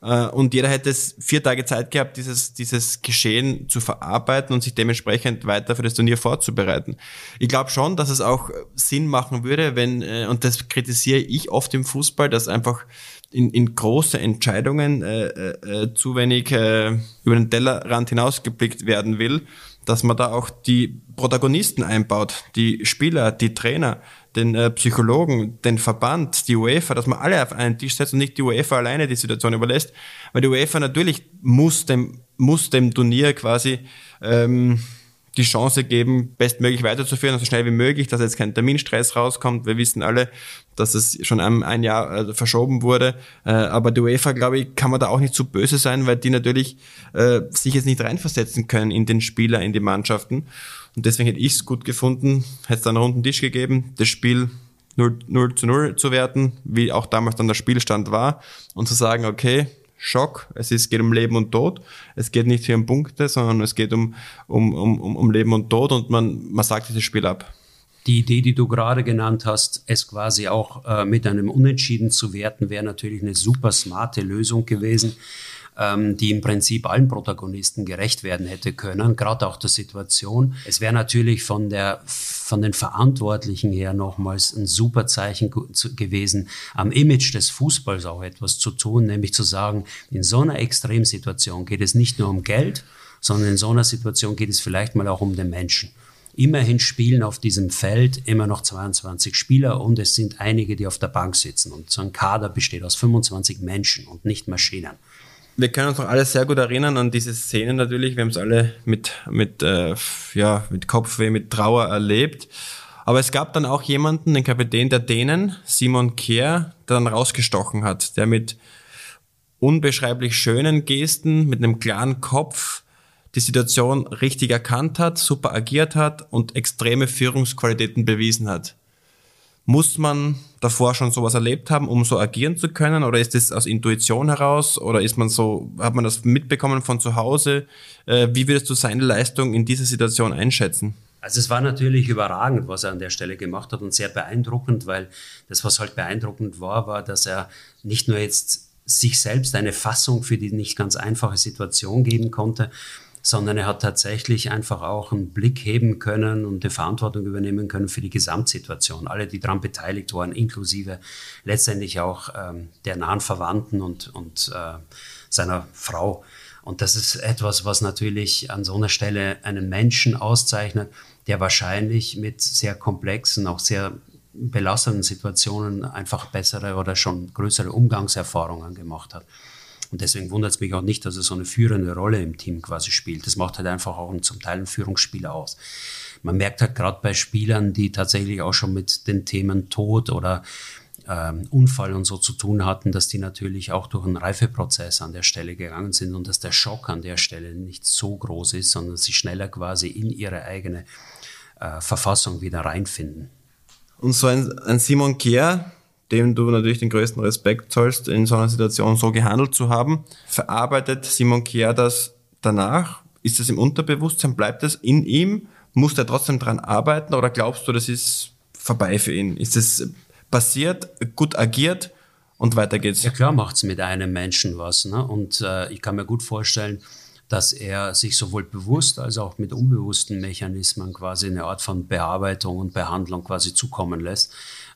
Äh, und jeder hätte es vier Tage Zeit gehabt, dieses, dieses Geschehen zu verarbeiten und sich dementsprechend weiter für das Turnier vorzubereiten. Ich glaube schon, dass es auch Sinn machen würde, wenn, äh, und das kritisiere ich oft im Fußball, dass einfach in, in große Entscheidungen äh, äh, äh, zu wenig äh, über den Tellerrand hinausgeblickt werden will, dass man da auch die Protagonisten einbaut, die Spieler, die Trainer, den äh, Psychologen, den Verband, die UEFA, dass man alle auf einen Tisch setzt und nicht die UEFA alleine die Situation überlässt, weil die UEFA natürlich muss dem muss dem Turnier quasi ähm, die Chance geben, bestmöglich weiterzuführen, so schnell wie möglich, dass jetzt kein Terminstress rauskommt. Wir wissen alle, dass es schon ein, Jahr äh, verschoben wurde. Äh, aber die UEFA, glaube ich, kann man da auch nicht zu böse sein, weil die natürlich äh, sich jetzt nicht reinversetzen können in den Spieler, in die Mannschaften. Und deswegen hätte ich es gut gefunden, hätte es dann einen runden Tisch gegeben, das Spiel 0, 0 zu 0 zu werten, wie auch damals dann der Spielstand war, und zu sagen, okay, Schock. Es ist, geht um Leben und Tod. Es geht nicht hier um Punkte, sondern es geht um, um, um, um Leben und Tod und man, man sagt dieses Spiel ab. Die Idee, die du gerade genannt hast, es quasi auch äh, mit einem Unentschieden zu werten, wäre natürlich eine super smarte Lösung gewesen ähm, die im Prinzip allen Protagonisten gerecht werden hätte können, gerade auch der Situation. Es wäre natürlich von, der, von den Verantwortlichen her nochmals ein super Zeichen gewesen, am Image des Fußballs auch etwas zu tun, nämlich zu sagen, in so einer Extremsituation geht es nicht nur um Geld, sondern in so einer Situation geht es vielleicht mal auch um den Menschen. Immerhin spielen auf diesem Feld immer noch 22 Spieler und es sind einige, die auf der Bank sitzen. Und so ein Kader besteht aus 25 Menschen und nicht Maschinen wir können uns noch alle sehr gut erinnern an diese Szene natürlich. Wir haben es alle mit, mit, äh, ja, mit Kopfweh, mit Trauer erlebt. Aber es gab dann auch jemanden, den Kapitän der Dänen, Simon Kehr, der dann rausgestochen hat, der mit unbeschreiblich schönen Gesten, mit einem klaren Kopf die Situation richtig erkannt hat, super agiert hat und extreme Führungsqualitäten bewiesen hat. Muss man davor schon sowas erlebt haben, um so agieren zu können? Oder ist das aus Intuition heraus? Oder ist man so, hat man das mitbekommen von zu Hause? Äh, wie würdest du seine Leistung in dieser Situation einschätzen? Also es war natürlich überragend, was er an der Stelle gemacht hat und sehr beeindruckend, weil das, was halt beeindruckend war, war, dass er nicht nur jetzt sich selbst eine Fassung für die nicht ganz einfache Situation geben konnte, sondern er hat tatsächlich einfach auch einen Blick heben können und die Verantwortung übernehmen können für die Gesamtsituation. Alle, die daran beteiligt waren, inklusive letztendlich auch ähm, der nahen Verwandten und, und äh, seiner Frau. Und das ist etwas, was natürlich an so einer Stelle einen Menschen auszeichnet, der wahrscheinlich mit sehr komplexen, auch sehr belastenden Situationen einfach bessere oder schon größere Umgangserfahrungen gemacht hat. Und deswegen wundert es mich auch nicht, dass er so eine führende Rolle im Team quasi spielt. Das macht halt einfach auch zum Teil einen Führungsspieler aus. Man merkt halt gerade bei Spielern, die tatsächlich auch schon mit den Themen Tod oder ähm, Unfall und so zu tun hatten, dass die natürlich auch durch einen Reifeprozess an der Stelle gegangen sind und dass der Schock an der Stelle nicht so groß ist, sondern sie schneller quasi in ihre eigene äh, Verfassung wieder reinfinden. Und so ein, ein Simon Kehr, dem du natürlich den größten Respekt zollst, in so einer Situation so gehandelt zu haben. Verarbeitet Simon Kier das danach? Ist das im Unterbewusstsein? Bleibt das in ihm? Muss er trotzdem dran arbeiten oder glaubst du, das ist vorbei für ihn? Ist es passiert, gut agiert und weiter geht's? Ja klar macht's mit einem Menschen was. Ne? Und äh, ich kann mir gut vorstellen, dass er sich sowohl bewusst als auch mit unbewussten Mechanismen quasi eine Art von Bearbeitung und Behandlung quasi zukommen lässt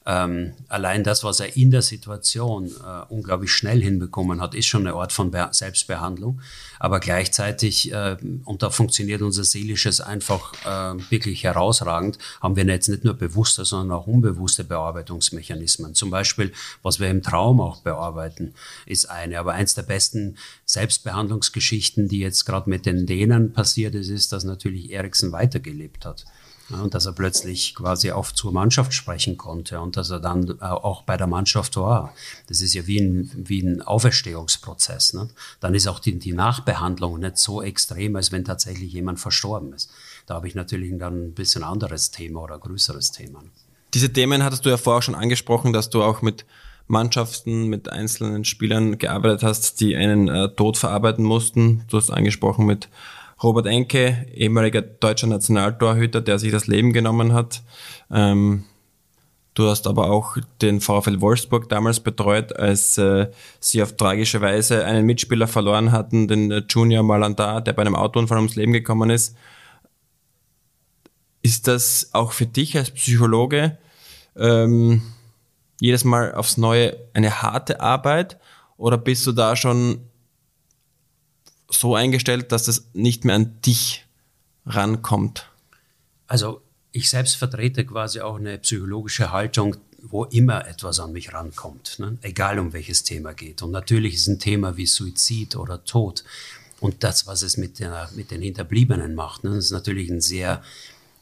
ähm, allein das, was er in der Situation äh, unglaublich schnell hinbekommen hat, ist schon eine Art von Be Selbstbehandlung. Aber gleichzeitig, äh, und da funktioniert unser Seelisches einfach äh, wirklich herausragend, haben wir jetzt nicht nur bewusste, sondern auch unbewusste Bearbeitungsmechanismen. Zum Beispiel, was wir im Traum auch bearbeiten, ist eine. Aber eins der besten Selbstbehandlungsgeschichten, die jetzt gerade mit den Dänen passiert ist, ist, dass natürlich Eriksen weitergelebt hat. Und dass er plötzlich quasi auch zur Mannschaft sprechen konnte und dass er dann äh, auch bei der Mannschaft war. Das ist ja wie ein, wie ein Auferstehungsprozess. Ne? Dann ist auch die, die Nachbehandlung nicht so extrem, als wenn tatsächlich jemand verstorben ist. Da habe ich natürlich dann ein bisschen anderes Thema oder größeres Thema. Diese Themen hattest du ja vorher schon angesprochen, dass du auch mit Mannschaften, mit einzelnen Spielern gearbeitet hast, die einen äh, Tod verarbeiten mussten. Du hast angesprochen mit Robert Enke, ehemaliger deutscher Nationaltorhüter, der sich das Leben genommen hat. Ähm, du hast aber auch den VfL Wolfsburg damals betreut, als äh, sie auf tragische Weise einen Mitspieler verloren hatten, den äh, Junior Malanda, der bei einem Autounfall ums Leben gekommen ist. Ist das auch für dich als Psychologe ähm, jedes Mal aufs Neue eine harte Arbeit oder bist du da schon so eingestellt, dass es nicht mehr an dich rankommt? Also ich selbst vertrete quasi auch eine psychologische Haltung, wo immer etwas an mich rankommt, ne? egal um welches Thema geht. Und natürlich ist ein Thema wie Suizid oder Tod und das, was es mit, der, mit den Hinterbliebenen macht, ne? das ist natürlich ein sehr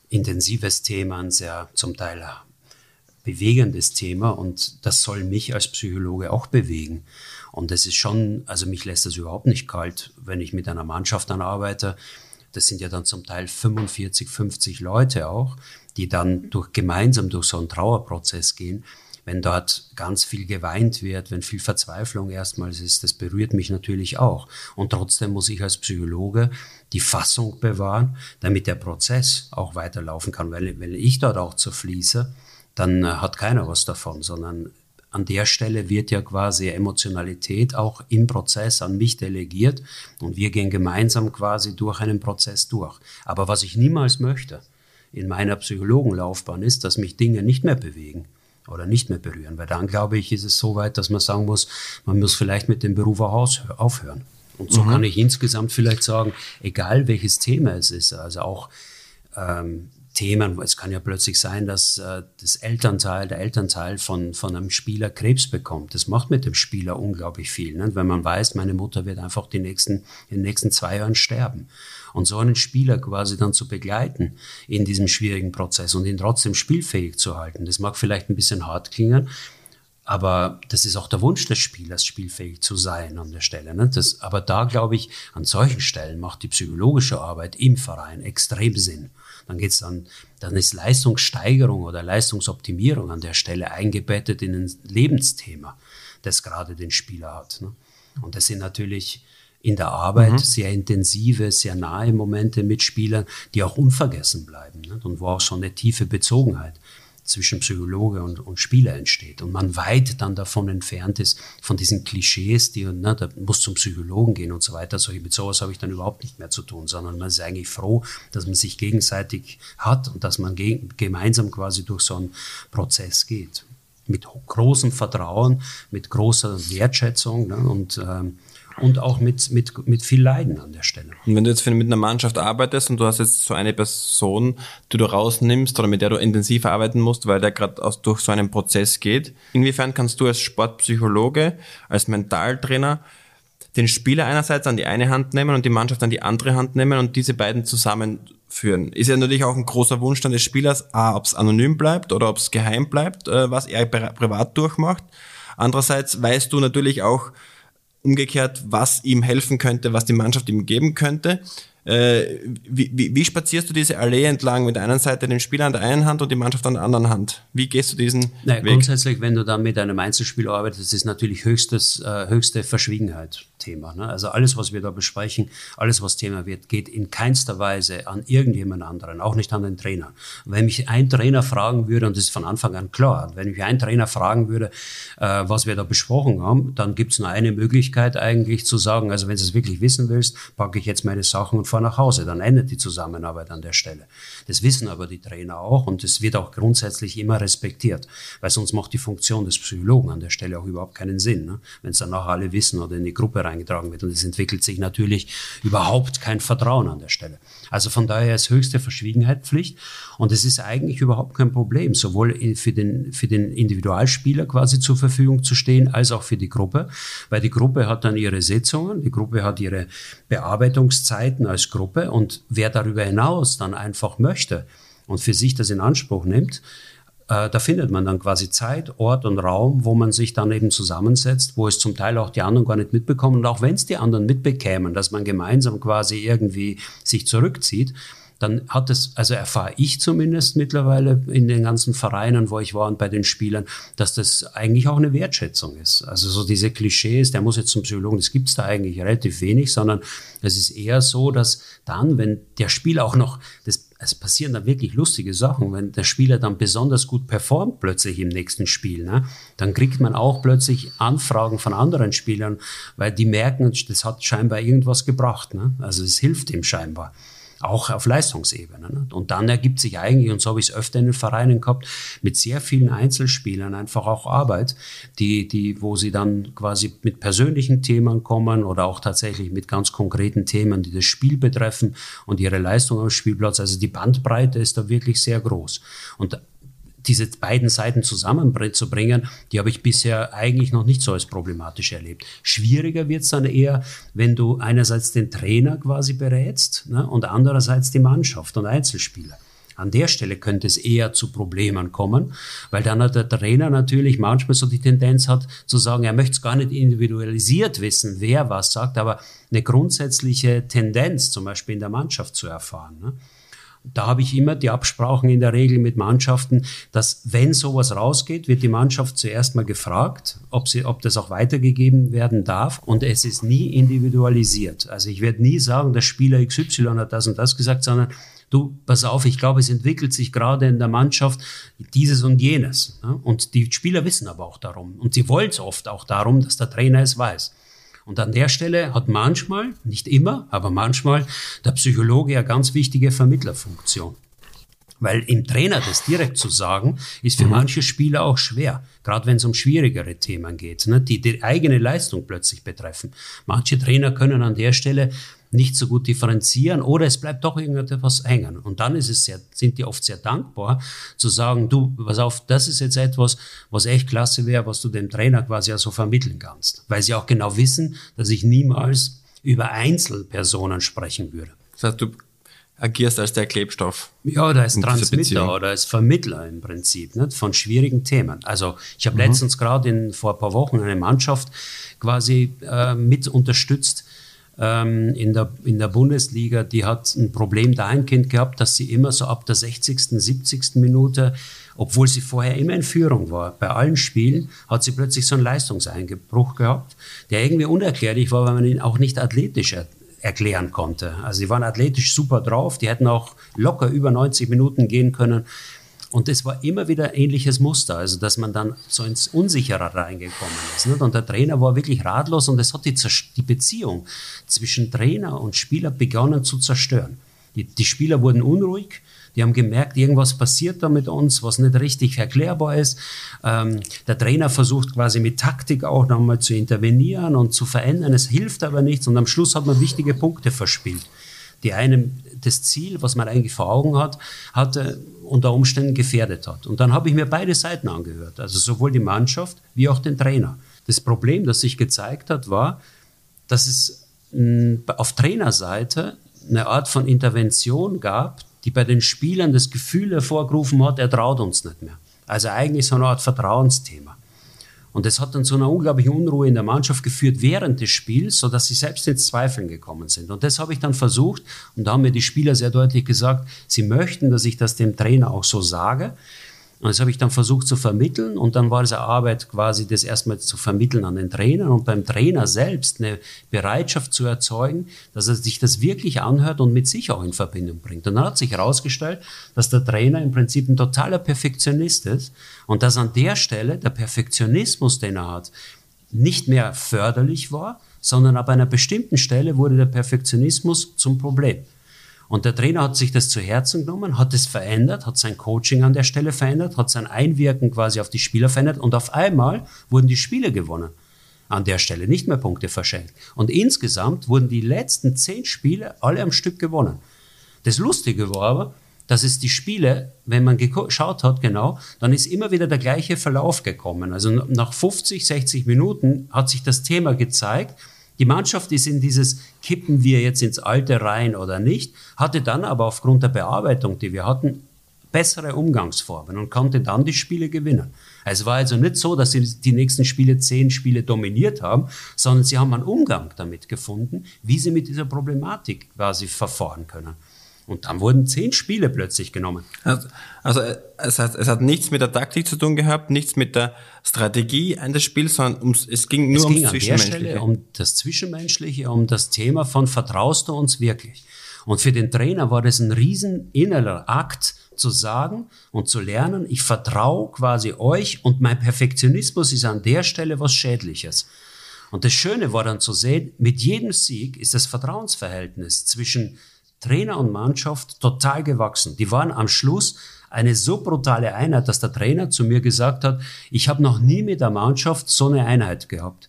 intensives Thema, ein sehr zum Teil bewegendes Thema und das soll mich als Psychologe auch bewegen. Und das ist schon, also mich lässt das überhaupt nicht kalt, wenn ich mit einer Mannschaft dann arbeite. Das sind ja dann zum Teil 45, 50 Leute auch, die dann durch, gemeinsam durch so einen Trauerprozess gehen. Wenn dort ganz viel geweint wird, wenn viel Verzweiflung erstmals ist, das berührt mich natürlich auch. Und trotzdem muss ich als Psychologe die Fassung bewahren, damit der Prozess auch weiterlaufen kann. Weil wenn ich dort auch zerfließe, dann äh, hat keiner was davon, sondern an der Stelle wird ja quasi Emotionalität auch im Prozess an mich delegiert und wir gehen gemeinsam quasi durch einen Prozess durch. Aber was ich niemals möchte in meiner Psychologenlaufbahn ist, dass mich Dinge nicht mehr bewegen oder nicht mehr berühren, weil dann glaube ich, ist es so weit, dass man sagen muss, man muss vielleicht mit dem Beruf auch aufhören. Und so mhm. kann ich insgesamt vielleicht sagen, egal welches Thema es ist, also auch ähm, Themen. Es kann ja plötzlich sein, dass äh, das Elternteil, der Elternteil von, von einem Spieler Krebs bekommt. Das macht mit dem Spieler unglaublich viel, ne? wenn man weiß, meine Mutter wird einfach die nächsten, in den nächsten zwei Jahren sterben. Und so einen Spieler quasi dann zu begleiten in diesem schwierigen Prozess und ihn trotzdem spielfähig zu halten, das mag vielleicht ein bisschen hart klingen, aber das ist auch der Wunsch des Spielers, spielfähig zu sein an der Stelle. Ne? Das, aber da glaube ich, an solchen Stellen macht die psychologische Arbeit im Verein extrem Sinn. Dann geht's dann, dann ist Leistungssteigerung oder Leistungsoptimierung an der Stelle eingebettet in ein Lebensthema, das gerade den Spieler hat. Ne? Und das sind natürlich in der Arbeit mhm. sehr intensive, sehr nahe Momente mit Spielern, die auch unvergessen bleiben ne? und wo auch so eine tiefe Bezogenheit zwischen Psychologe und, und Spieler entsteht und man weit dann davon entfernt ist, von diesen Klischees, die, ne, da muss zum Psychologen gehen und so weiter. Solche, mit sowas habe ich dann überhaupt nicht mehr zu tun, sondern man ist eigentlich froh, dass man sich gegenseitig hat und dass man ge gemeinsam quasi durch so einen Prozess geht. Mit großem Vertrauen, mit großer Wertschätzung ne, und ähm, und auch mit, mit, mit viel Leiden an der Stelle. Und wenn du jetzt mit einer Mannschaft arbeitest und du hast jetzt so eine Person, die du rausnimmst oder mit der du intensiv arbeiten musst, weil der gerade durch so einen Prozess geht, inwiefern kannst du als Sportpsychologe, als Mentaltrainer den Spieler einerseits an die eine Hand nehmen und die Mannschaft an die andere Hand nehmen und diese beiden zusammenführen. Ist ja natürlich auch ein großer Wunsch dann des Spielers, a, ob es anonym bleibt oder ob es geheim bleibt, äh, was er privat durchmacht. Andererseits weißt du natürlich auch, umgekehrt, was ihm helfen könnte, was die Mannschaft ihm geben könnte. Äh, wie, wie, wie, spazierst du diese Allee entlang mit der einen Seite den Spieler an der einen Hand und die Mannschaft an der anderen Hand? Wie gehst du diesen naja, Weg? Grundsätzlich, wenn du dann mit einem Einzelspiel arbeitest, ist natürlich höchstes, äh, höchste Verschwiegenheit. Thema. Ne? Also alles, was wir da besprechen, alles, was Thema wird, geht in keinster Weise an irgendjemand anderen, auch nicht an den Trainer. wenn mich ein Trainer fragen würde, und das ist von Anfang an klar, wenn mich ein Trainer fragen würde, äh, was wir da besprochen haben, dann gibt es nur eine Möglichkeit eigentlich zu sagen, also wenn du es wirklich wissen willst, packe ich jetzt meine Sachen und fahre nach Hause. Dann endet die Zusammenarbeit an der Stelle. Das wissen aber die Trainer auch und es wird auch grundsätzlich immer respektiert, weil sonst macht die Funktion des Psychologen an der Stelle auch überhaupt keinen Sinn, ne? wenn es dann nachher alle wissen oder in die Gruppe reingetragen wird. Und es entwickelt sich natürlich überhaupt kein Vertrauen an der Stelle. Also von daher ist höchste Verschwiegenheit Pflicht. Und es ist eigentlich überhaupt kein Problem, sowohl für den, für den Individualspieler quasi zur Verfügung zu stehen, als auch für die Gruppe, weil die Gruppe hat dann ihre Sitzungen, die Gruppe hat ihre Bearbeitungszeiten als Gruppe. Und wer darüber hinaus dann einfach möchte und für sich das in Anspruch nimmt, äh, da findet man dann quasi Zeit, Ort und Raum, wo man sich dann eben zusammensetzt, wo es zum Teil auch die anderen gar nicht mitbekommen. Und auch wenn es die anderen mitbekämen, dass man gemeinsam quasi irgendwie sich zurückzieht, dann hat es, also erfahre ich zumindest mittlerweile in den ganzen Vereinen, wo ich war und bei den Spielern, dass das eigentlich auch eine Wertschätzung ist. Also so diese Klischees, der muss jetzt zum Psychologen, das gibt's da eigentlich relativ wenig, sondern es ist eher so, dass dann, wenn der Spieler auch noch, das, es passieren da wirklich lustige Sachen, wenn der Spieler dann besonders gut performt plötzlich im nächsten Spiel, ne, dann kriegt man auch plötzlich Anfragen von anderen Spielern, weil die merken, das hat scheinbar irgendwas gebracht. Ne? Also es hilft ihm scheinbar auch auf Leistungsebene. Ne? Und dann ergibt sich eigentlich, und so habe ich es öfter in den Vereinen gehabt, mit sehr vielen Einzelspielern einfach auch Arbeit, die, die, wo sie dann quasi mit persönlichen Themen kommen oder auch tatsächlich mit ganz konkreten Themen, die das Spiel betreffen und ihre Leistung am Spielplatz. Also die Bandbreite ist da wirklich sehr groß. Und diese beiden Seiten zusammenzubringen, die habe ich bisher eigentlich noch nicht so als problematisch erlebt. Schwieriger wird es dann eher, wenn du einerseits den Trainer quasi berätst ne, und andererseits die Mannschaft und Einzelspieler. An der Stelle könnte es eher zu Problemen kommen, weil dann hat der Trainer natürlich manchmal so die Tendenz hat zu sagen, er möchte es gar nicht individualisiert wissen, wer was sagt, aber eine grundsätzliche Tendenz zum Beispiel in der Mannschaft zu erfahren. Ne? Da habe ich immer die Absprachen in der Regel mit Mannschaften, dass wenn sowas rausgeht, wird die Mannschaft zuerst mal gefragt, ob, sie, ob das auch weitergegeben werden darf. Und es ist nie individualisiert. Also ich werde nie sagen, der Spieler XY hat das und das gesagt, sondern du, pass auf, ich glaube, es entwickelt sich gerade in der Mannschaft dieses und jenes. Und die Spieler wissen aber auch darum. Und sie wollen es oft auch darum, dass der Trainer es weiß. Und an der Stelle hat manchmal, nicht immer, aber manchmal der Psychologe eine ganz wichtige Vermittlerfunktion. Weil im Trainer das direkt zu sagen, ist für mhm. manche Spieler auch schwer, gerade wenn es um schwierigere Themen geht, ne, die die eigene Leistung plötzlich betreffen. Manche Trainer können an der Stelle nicht so gut differenzieren oder es bleibt doch irgendetwas hängen. Und dann ist es sehr, sind die oft sehr dankbar zu sagen, du, pass auf, das ist jetzt etwas, was echt klasse wäre, was du dem Trainer quasi ja so vermitteln kannst. Weil sie auch genau wissen, dass ich niemals über Einzelpersonen sprechen würde. Das heißt, du agierst als der Klebstoff. Ja, oder als Transmitter oder als Vermittler im Prinzip nicht, von schwierigen Themen. Also ich habe mhm. letztens gerade vor ein paar Wochen eine Mannschaft quasi äh, mit unterstützt, ähm, in, der, in der Bundesliga, die hat ein Problem dahingehend gehabt, dass sie immer so ab der 60., 70. Minute, obwohl sie vorher immer in Führung war, bei allen Spielen, hat sie plötzlich so einen Leistungseinbruch gehabt, der irgendwie unerklärlich war, weil man ihn auch nicht athletisch er erklären konnte. Also die waren athletisch super drauf, die hätten auch locker über 90 Minuten gehen können. Und es war immer wieder ähnliches Muster, also dass man dann so ins Unsichere reingekommen ist. Nicht? Und der Trainer war wirklich ratlos und es hat die, die Beziehung zwischen Trainer und Spieler begonnen zu zerstören. Die, die Spieler wurden unruhig, die haben gemerkt, irgendwas passiert da mit uns, was nicht richtig erklärbar ist. Ähm, der Trainer versucht quasi mit Taktik auch nochmal zu intervenieren und zu verändern. Es hilft aber nichts und am Schluss hat man wichtige Punkte verspielt die einem das Ziel, was man eigentlich vor Augen hat, hatte, unter Umständen gefährdet hat. Und dann habe ich mir beide Seiten angehört, also sowohl die Mannschaft wie auch den Trainer. Das Problem, das sich gezeigt hat, war, dass es auf Trainerseite eine Art von Intervention gab, die bei den Spielern das Gefühl hervorgerufen hat, er traut uns nicht mehr. Also eigentlich so eine Art Vertrauensthema. Und das hat dann zu einer unglaublichen Unruhe in der Mannschaft geführt während des Spiels, sodass sie selbst ins Zweifeln gekommen sind. Und das habe ich dann versucht, und da haben mir die Spieler sehr deutlich gesagt, sie möchten, dass ich das dem Trainer auch so sage. Und das habe ich dann versucht zu vermitteln und dann war es eine Arbeit quasi, das erstmal zu vermitteln an den Trainer und beim Trainer selbst eine Bereitschaft zu erzeugen, dass er sich das wirklich anhört und mit sich auch in Verbindung bringt. Und dann hat sich herausgestellt, dass der Trainer im Prinzip ein totaler Perfektionist ist und dass an der Stelle der Perfektionismus, den er hat, nicht mehr förderlich war, sondern ab einer bestimmten Stelle wurde der Perfektionismus zum Problem. Und der Trainer hat sich das zu Herzen genommen, hat es verändert, hat sein Coaching an der Stelle verändert, hat sein Einwirken quasi auf die Spieler verändert und auf einmal wurden die Spiele gewonnen. An der Stelle nicht mehr Punkte verschenkt. Und insgesamt wurden die letzten zehn Spiele alle am Stück gewonnen. Das Lustige war aber, dass es die Spiele, wenn man geschaut hat, genau, dann ist immer wieder der gleiche Verlauf gekommen. Also nach 50, 60 Minuten hat sich das Thema gezeigt, die Mannschaft ist in dieses Kippen wir jetzt ins Alte rein oder nicht, hatte dann aber aufgrund der Bearbeitung, die wir hatten, bessere Umgangsformen und konnte dann die Spiele gewinnen. Es war also nicht so, dass sie die nächsten Spiele zehn Spiele dominiert haben, sondern sie haben einen Umgang damit gefunden, wie sie mit dieser Problematik quasi verfahren können. Und dann wurden zehn Spiele plötzlich genommen. Also, also es, hat, es hat nichts mit der Taktik zu tun gehabt, nichts mit der Strategie eines Spiels, sondern ums, es ging nur es ging ums Zwischenmenschliche. Stelle um das Zwischenmenschliche, um das Thema von vertraust du uns wirklich? Und für den Trainer war das ein riesen innerer Akt zu sagen und zu lernen, ich vertraue quasi euch und mein Perfektionismus ist an der Stelle was Schädliches. Und das Schöne war dann zu sehen, mit jedem Sieg ist das Vertrauensverhältnis zwischen Trainer und Mannschaft total gewachsen. Die waren am Schluss eine so brutale Einheit, dass der Trainer zu mir gesagt hat, ich habe noch nie mit der Mannschaft so eine Einheit gehabt.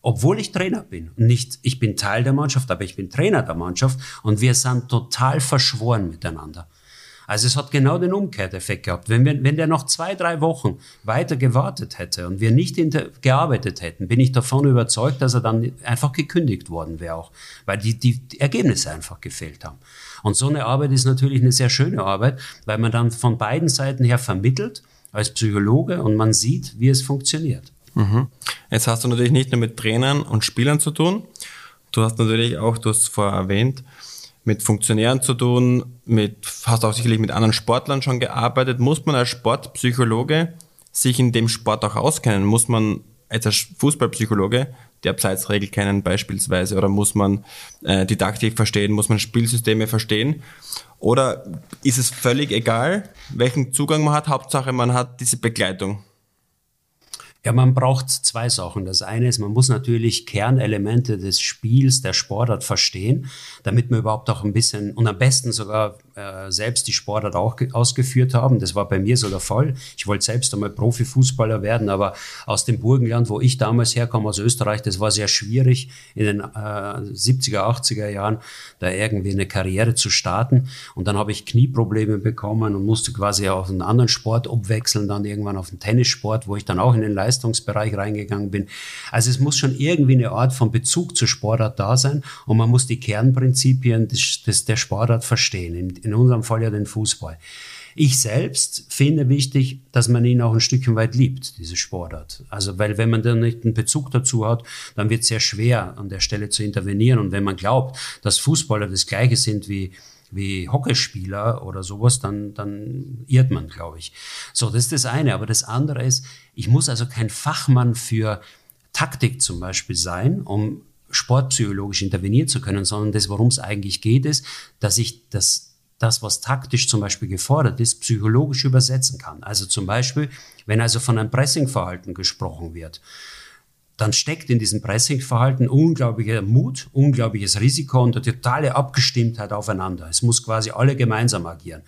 Obwohl ich Trainer bin. Nicht, ich bin Teil der Mannschaft, aber ich bin Trainer der Mannschaft und wir sind total verschworen miteinander. Also es hat genau den Umkehreffekt gehabt. Wenn, wir, wenn der noch zwei, drei Wochen weiter gewartet hätte und wir nicht gearbeitet hätten, bin ich davon überzeugt, dass er dann einfach gekündigt worden wäre auch, weil die, die Ergebnisse einfach gefehlt haben. Und so eine Arbeit ist natürlich eine sehr schöne Arbeit, weil man dann von beiden Seiten her vermittelt als Psychologe und man sieht, wie es funktioniert. Mhm. Jetzt hast du natürlich nicht nur mit Trainern und Spielern zu tun. Du hast natürlich auch, du hast es vorher erwähnt, mit Funktionären zu tun, mit, hast auch sicherlich mit anderen Sportlern schon gearbeitet. Muss man als Sportpsychologe sich in dem Sport auch auskennen? Muss man als Fußballpsychologe die Abseitsregel kennen beispielsweise oder muss man äh, die Taktik verstehen, muss man Spielsysteme verstehen? Oder ist es völlig egal, welchen Zugang man hat? Hauptsache, man hat diese Begleitung. Ja, man braucht zwei Sachen. Das eine ist, man muss natürlich Kernelemente des Spiels, der Sportart verstehen, damit man überhaupt auch ein bisschen und am besten sogar äh, selbst die Sportart auch ausgeführt haben. Das war bei mir so der Fall. Ich wollte selbst einmal Profifußballer werden, aber aus dem Burgenland, wo ich damals herkomme, aus Österreich, das war sehr schwierig in den äh, 70er, 80er Jahren, da irgendwie eine Karriere zu starten. Und dann habe ich Knieprobleme bekommen und musste quasi auf einen anderen Sport umwechseln, dann irgendwann auf den Tennissport, wo ich dann auch in den Leistungs Leistungsbereich reingegangen bin. Also es muss schon irgendwie eine Art von Bezug zur Sportart da sein und man muss die Kernprinzipien des, des, der Sportart verstehen, in, unserem Fall ja den Fußball. Ich selbst finde wichtig, dass man ihn auch ein Stückchen weit liebt, diese Sportart. Also, weil wenn man dann nicht einen Bezug dazu hat, dann wird es sehr schwer, an der Stelle zu intervenieren. Und wenn man glaubt, dass Fußballer das Gleiche sind wie, wie Hockeyspieler oder sowas, dann, dann irrt man, glaube ich. So, das ist das eine. Aber das andere ist, ich muss also kein Fachmann für Taktik zum Beispiel sein, um sportpsychologisch intervenieren zu können, sondern das, worum es eigentlich geht, ist, dass ich das, das, was taktisch zum Beispiel gefordert ist, psychologisch übersetzen kann. Also zum Beispiel, wenn also von einem Pressingverhalten gesprochen wird, dann steckt in diesem Pressingverhalten unglaublicher Mut, unglaubliches Risiko und eine totale Abgestimmtheit aufeinander. Es muss quasi alle gemeinsam agieren.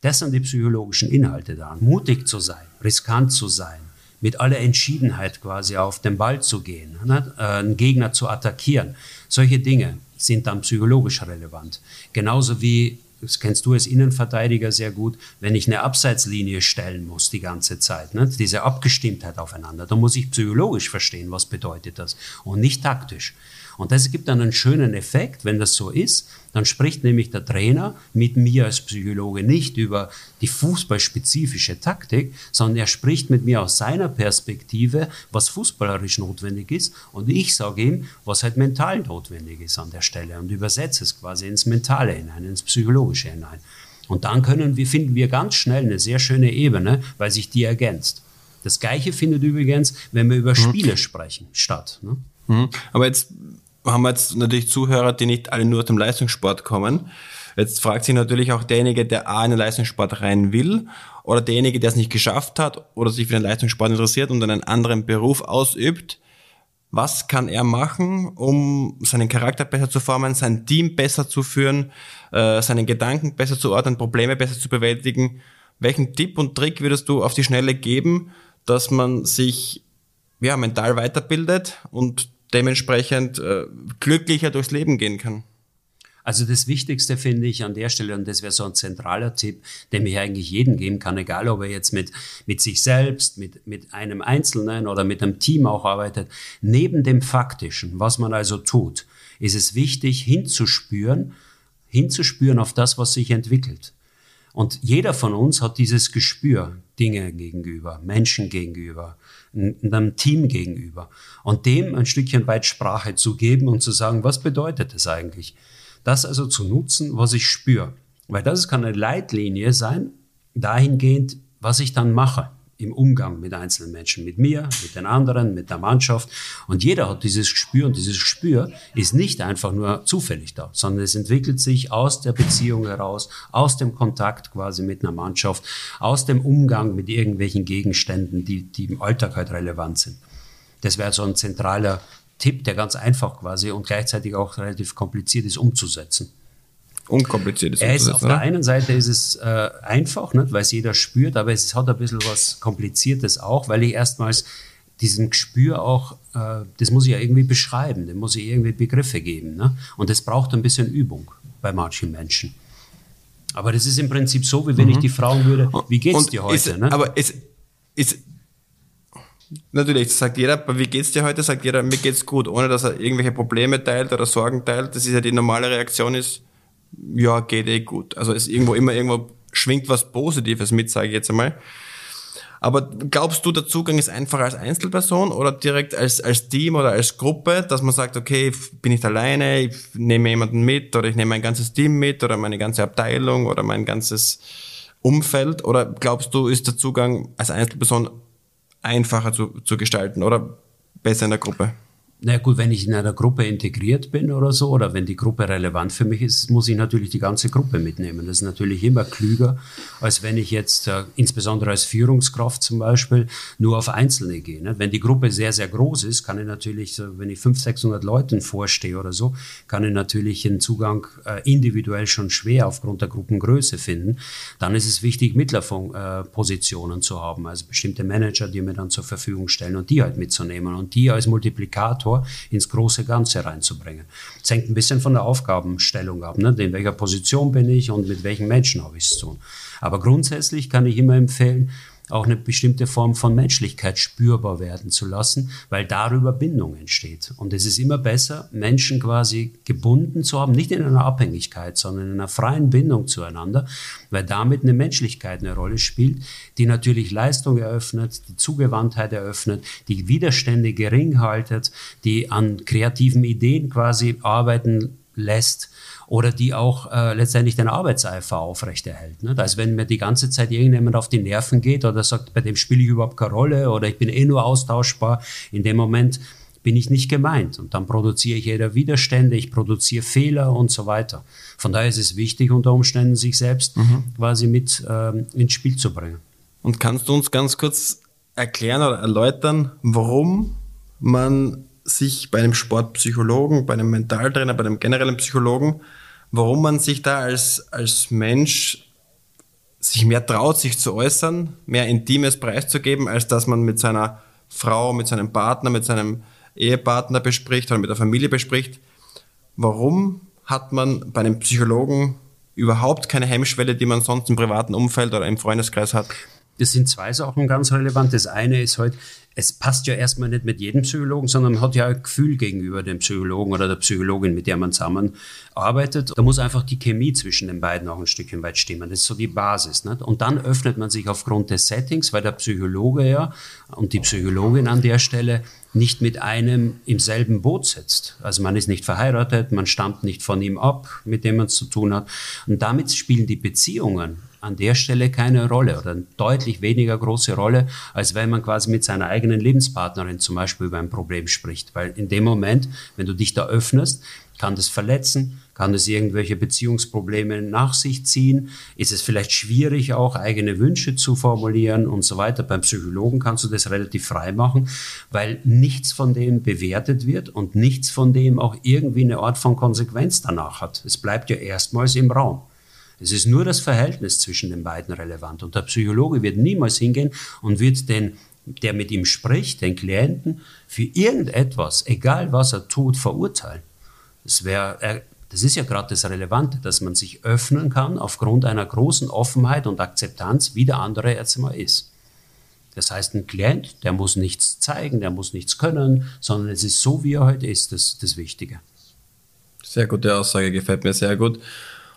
Das sind die psychologischen Inhalte da. Mutig zu sein, riskant zu sein, mit aller Entschiedenheit quasi auf den Ball zu gehen, ne? Äh, einen Gegner zu attackieren. Solche Dinge sind dann psychologisch relevant. Genauso wie das kennst du als Innenverteidiger sehr gut, wenn ich eine Abseitslinie stellen muss die ganze Zeit, ne? diese Abgestimmtheit aufeinander, da muss ich psychologisch verstehen, was bedeutet das und nicht taktisch. Und das gibt dann einen schönen Effekt, wenn das so ist. Dann spricht nämlich der Trainer mit mir als Psychologe nicht über die fußballspezifische Taktik, sondern er spricht mit mir aus seiner Perspektive, was fußballerisch notwendig ist. Und ich sage ihm, was halt mental notwendig ist an der Stelle und übersetze es quasi ins Mentale hinein, ins Psychologische hinein. Und dann können wir, finden wir ganz schnell eine sehr schöne Ebene, weil sich die ergänzt. Das Gleiche findet übrigens, wenn wir über mhm. Spiele sprechen, statt. Ne? Mhm. Aber jetzt haben wir jetzt natürlich Zuhörer, die nicht alle nur aus dem Leistungssport kommen. Jetzt fragt sich natürlich auch derjenige, der A in den Leistungssport rein will oder derjenige, der es nicht geschafft hat oder sich für den Leistungssport interessiert und einen anderen Beruf ausübt. Was kann er machen, um seinen Charakter besser zu formen, sein Team besser zu führen, äh, seinen Gedanken besser zu ordnen, Probleme besser zu bewältigen? Welchen Tipp und Trick würdest du auf die Schnelle geben, dass man sich ja, mental weiterbildet und dementsprechend äh, glücklicher durchs Leben gehen kann? Also das Wichtigste finde ich an der Stelle, und das wäre so ein zentraler Tipp, den ich eigentlich jedem geben kann, egal ob er jetzt mit, mit sich selbst, mit, mit einem Einzelnen oder mit einem Team auch arbeitet, neben dem Faktischen, was man also tut, ist es wichtig hinzuspüren, hinzuspüren auf das, was sich entwickelt. Und jeder von uns hat dieses Gespür Dinge gegenüber, Menschen gegenüber, einem Team gegenüber. Und dem ein Stückchen weit Sprache zu geben und zu sagen, was bedeutet das eigentlich? Das also zu nutzen, was ich spüre. Weil das kann eine Leitlinie sein, dahingehend, was ich dann mache im Umgang mit einzelnen Menschen, mit mir, mit den anderen, mit der Mannschaft. Und jeder hat dieses Gespür und dieses Gespür ist nicht einfach nur zufällig da, sondern es entwickelt sich aus der Beziehung heraus, aus dem Kontakt quasi mit einer Mannschaft, aus dem Umgang mit irgendwelchen Gegenständen, die, die im Alltag halt relevant sind. Das wäre so ein zentraler Tipp, der ganz einfach quasi und gleichzeitig auch relativ kompliziert ist umzusetzen. Unkompliziert ist. Er ist auf der einen Seite ist es äh, einfach, nicht, weil es jeder spürt, aber es hat ein bisschen was Kompliziertes auch, weil ich erstmals diesem Gespür auch, äh, das muss ich ja irgendwie beschreiben, dem muss ich irgendwie Begriffe geben. Ne? Und das braucht ein bisschen Übung bei manchen Menschen. Aber das ist im Prinzip so, wie wenn mhm. ich die fragen würde, wie geht's und dir heute? Ist, ne? Aber ist, ist, Natürlich, sagt jeder, wie geht's dir heute? Sagt jeder, mir geht's gut, ohne dass er irgendwelche Probleme teilt oder Sorgen teilt. Das ist ja die normale Reaktion ist, ja, geht eh gut. Also ist irgendwo immer irgendwo schwingt was Positives mit, sage ich jetzt einmal. Aber glaubst du, der Zugang ist einfacher als Einzelperson oder direkt als, als Team oder als Gruppe, dass man sagt, okay, bin ich alleine, ich nehme jemanden mit oder ich nehme mein ganzes Team mit oder meine ganze Abteilung oder mein ganzes Umfeld? Oder glaubst du, ist der Zugang als Einzelperson einfacher zu, zu gestalten oder besser in der Gruppe? Na gut, wenn ich in einer Gruppe integriert bin oder so, oder wenn die Gruppe relevant für mich ist, muss ich natürlich die ganze Gruppe mitnehmen. Das ist natürlich immer klüger, als wenn ich jetzt, äh, insbesondere als Führungskraft zum Beispiel, nur auf Einzelne gehe. Ne? Wenn die Gruppe sehr, sehr groß ist, kann ich natürlich, so, wenn ich 500, 600 Leuten vorstehe oder so, kann ich natürlich den Zugang äh, individuell schon schwer aufgrund der Gruppengröße finden. Dann ist es wichtig, Mittlerpositionen äh, zu haben, also bestimmte Manager, die mir dann zur Verfügung stellen und die halt mitzunehmen und die als Multiplikator Faktor ins große Ganze reinzubringen. Es hängt ein bisschen von der Aufgabenstellung ab, ne? in welcher Position bin ich und mit welchen Menschen habe ich es zu tun. Aber grundsätzlich kann ich immer empfehlen, auch eine bestimmte Form von Menschlichkeit spürbar werden zu lassen, weil darüber Bindung entsteht. Und es ist immer besser, Menschen quasi gebunden zu haben, nicht in einer Abhängigkeit, sondern in einer freien Bindung zueinander, weil damit eine Menschlichkeit eine Rolle spielt, die natürlich Leistung eröffnet, die Zugewandtheit eröffnet, die Widerstände gering haltet, die an kreativen Ideen quasi arbeiten lässt oder die auch äh, letztendlich den Arbeitseifer aufrechterhält. Ne? Also wenn mir die ganze Zeit irgendjemand auf die Nerven geht oder sagt, bei dem spiele ich überhaupt keine Rolle oder ich bin eh nur austauschbar, in dem Moment bin ich nicht gemeint. Und dann produziere ich jeder Widerstände, ich produziere Fehler und so weiter. Von daher ist es wichtig, unter Umständen sich selbst mhm. quasi mit ähm, ins Spiel zu bringen. Und kannst du uns ganz kurz erklären oder erläutern, warum man sich bei einem Sportpsychologen, bei einem Mentaltrainer, bei einem generellen Psychologen warum man sich da als, als Mensch sich mehr traut, sich zu äußern, mehr Intimes preiszugeben, als dass man mit seiner Frau, mit seinem Partner, mit seinem Ehepartner bespricht oder mit der Familie bespricht. Warum hat man bei einem Psychologen überhaupt keine Hemmschwelle, die man sonst im privaten Umfeld oder im Freundeskreis hat? Das sind zwei Sachen ganz relevant. Das eine ist halt, es passt ja erstmal nicht mit jedem Psychologen, sondern man hat ja ein Gefühl gegenüber dem Psychologen oder der Psychologin, mit der man zusammenarbeitet. Da muss einfach die Chemie zwischen den beiden auch ein Stückchen weit stimmen. Das ist so die Basis. Nicht? Und dann öffnet man sich aufgrund des Settings, weil der Psychologe ja und die Psychologin an der Stelle nicht mit einem im selben Boot sitzt. Also man ist nicht verheiratet, man stammt nicht von ihm ab, mit dem man es zu tun hat. Und damit spielen die Beziehungen an der Stelle keine Rolle oder eine deutlich weniger große Rolle, als wenn man quasi mit seiner eigenen Lebenspartnerin zum Beispiel über ein Problem spricht. Weil in dem Moment, wenn du dich da öffnest, kann das verletzen, kann das irgendwelche Beziehungsprobleme nach sich ziehen, ist es vielleicht schwierig auch eigene Wünsche zu formulieren und so weiter. Beim Psychologen kannst du das relativ frei machen, weil nichts von dem bewertet wird und nichts von dem auch irgendwie eine Art von Konsequenz danach hat. Es bleibt ja erstmals im Raum. Es ist nur das Verhältnis zwischen den beiden relevant. Und der Psychologe wird niemals hingehen und wird den, der mit ihm spricht, den Klienten, für irgendetwas, egal was er tut, verurteilen. Das wäre, das ist ja gerade das Relevante, dass man sich öffnen kann aufgrund einer großen Offenheit und Akzeptanz, wie der andere jetzt mal ist. Das heißt, ein Klient, der muss nichts zeigen, der muss nichts können, sondern es ist so, wie er heute ist, das, das Wichtige. Sehr gute Aussage, gefällt mir sehr gut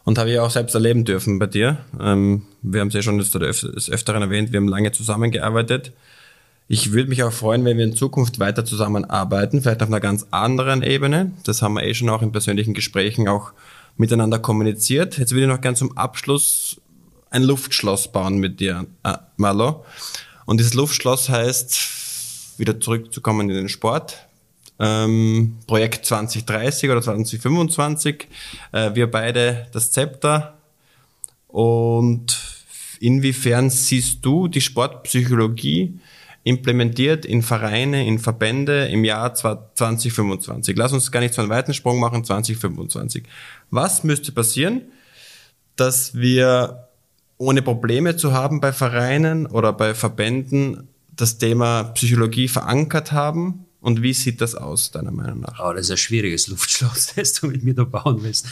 und habe ich auch selbst erleben dürfen bei dir. Ähm, wir haben es ja schon des Öfteren erwähnt, wir haben lange zusammengearbeitet. Ich würde mich auch freuen, wenn wir in Zukunft weiter zusammenarbeiten, vielleicht auf einer ganz anderen Ebene. Das haben wir eh schon auch in persönlichen Gesprächen auch miteinander kommuniziert. Jetzt würde ich noch gern zum Abschluss ein Luftschloss bauen mit dir, äh, Marlo. Und dieses Luftschloss heißt, wieder zurückzukommen in den Sport, ähm, Projekt 2030 oder 2025. Äh, wir beide das Zepter. Und inwiefern siehst du die Sportpsychologie implementiert in Vereine, in Verbände im Jahr 2025? Lass uns gar nicht so einen weiten Sprung machen, 2025. Was müsste passieren, dass wir ohne Probleme zu haben bei Vereinen oder bei Verbänden das Thema Psychologie verankert haben und wie sieht das aus, deiner Meinung nach? Oh, das ist ein schwieriges Luftschloss, das du mit mir da bauen willst.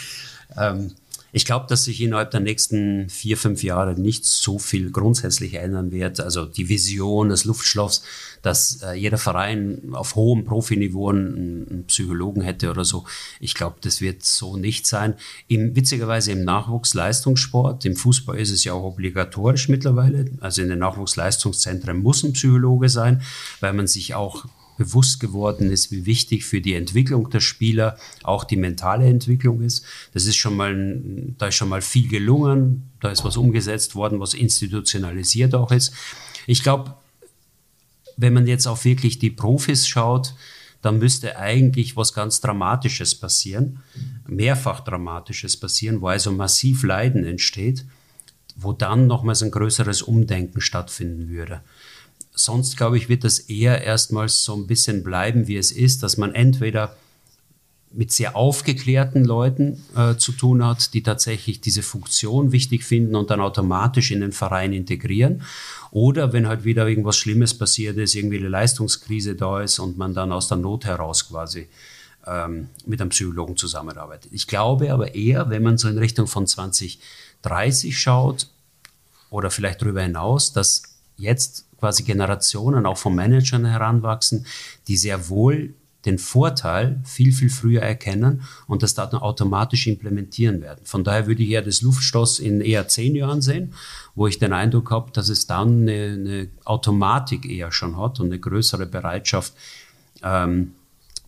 Ähm, ich glaube, dass sich innerhalb der nächsten vier, fünf Jahre nicht so viel grundsätzlich ändern wird. Also die Vision des Luftschloss, dass äh, jeder Verein auf hohem Profiniveau einen, einen Psychologen hätte oder so. Ich glaube, das wird so nicht sein. Im, witzigerweise im Nachwuchsleistungssport, im Fußball ist es ja auch obligatorisch mittlerweile. Also in den Nachwuchsleistungszentren muss ein Psychologe sein, weil man sich auch bewusst geworden ist, wie wichtig für die Entwicklung der Spieler auch die mentale Entwicklung ist. Das ist schon mal, da ist schon mal viel gelungen, da ist was umgesetzt worden, was institutionalisiert auch ist. Ich glaube, wenn man jetzt auf wirklich die Profis schaut, dann müsste eigentlich was ganz Dramatisches passieren, mehrfach Dramatisches passieren, wo also massiv Leiden entsteht, wo dann nochmals ein größeres Umdenken stattfinden würde sonst, glaube ich, wird das eher erstmals so ein bisschen bleiben, wie es ist, dass man entweder mit sehr aufgeklärten Leuten äh, zu tun hat, die tatsächlich diese Funktion wichtig finden und dann automatisch in den Verein integrieren. Oder wenn halt wieder irgendwas Schlimmes passiert ist, irgendwie eine Leistungskrise da ist und man dann aus der Not heraus quasi ähm, mit einem Psychologen zusammenarbeitet. Ich glaube aber eher, wenn man so in Richtung von 2030 schaut oder vielleicht darüber hinaus, dass jetzt quasi Generationen auch von Managern heranwachsen, die sehr wohl den Vorteil viel, viel früher erkennen und das dann automatisch implementieren werden. Von daher würde ich eher das Luftschloss in eher zehn Jahren sehen, wo ich den Eindruck habe, dass es dann eine, eine Automatik eher schon hat und eine größere Bereitschaft, ähm,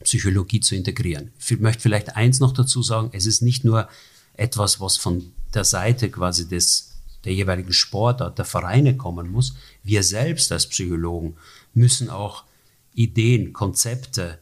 Psychologie zu integrieren. Ich möchte vielleicht eins noch dazu sagen, es ist nicht nur etwas, was von der Seite quasi des der jeweiligen Sportart, der Vereine kommen muss. Wir selbst als Psychologen müssen auch Ideen, Konzepte,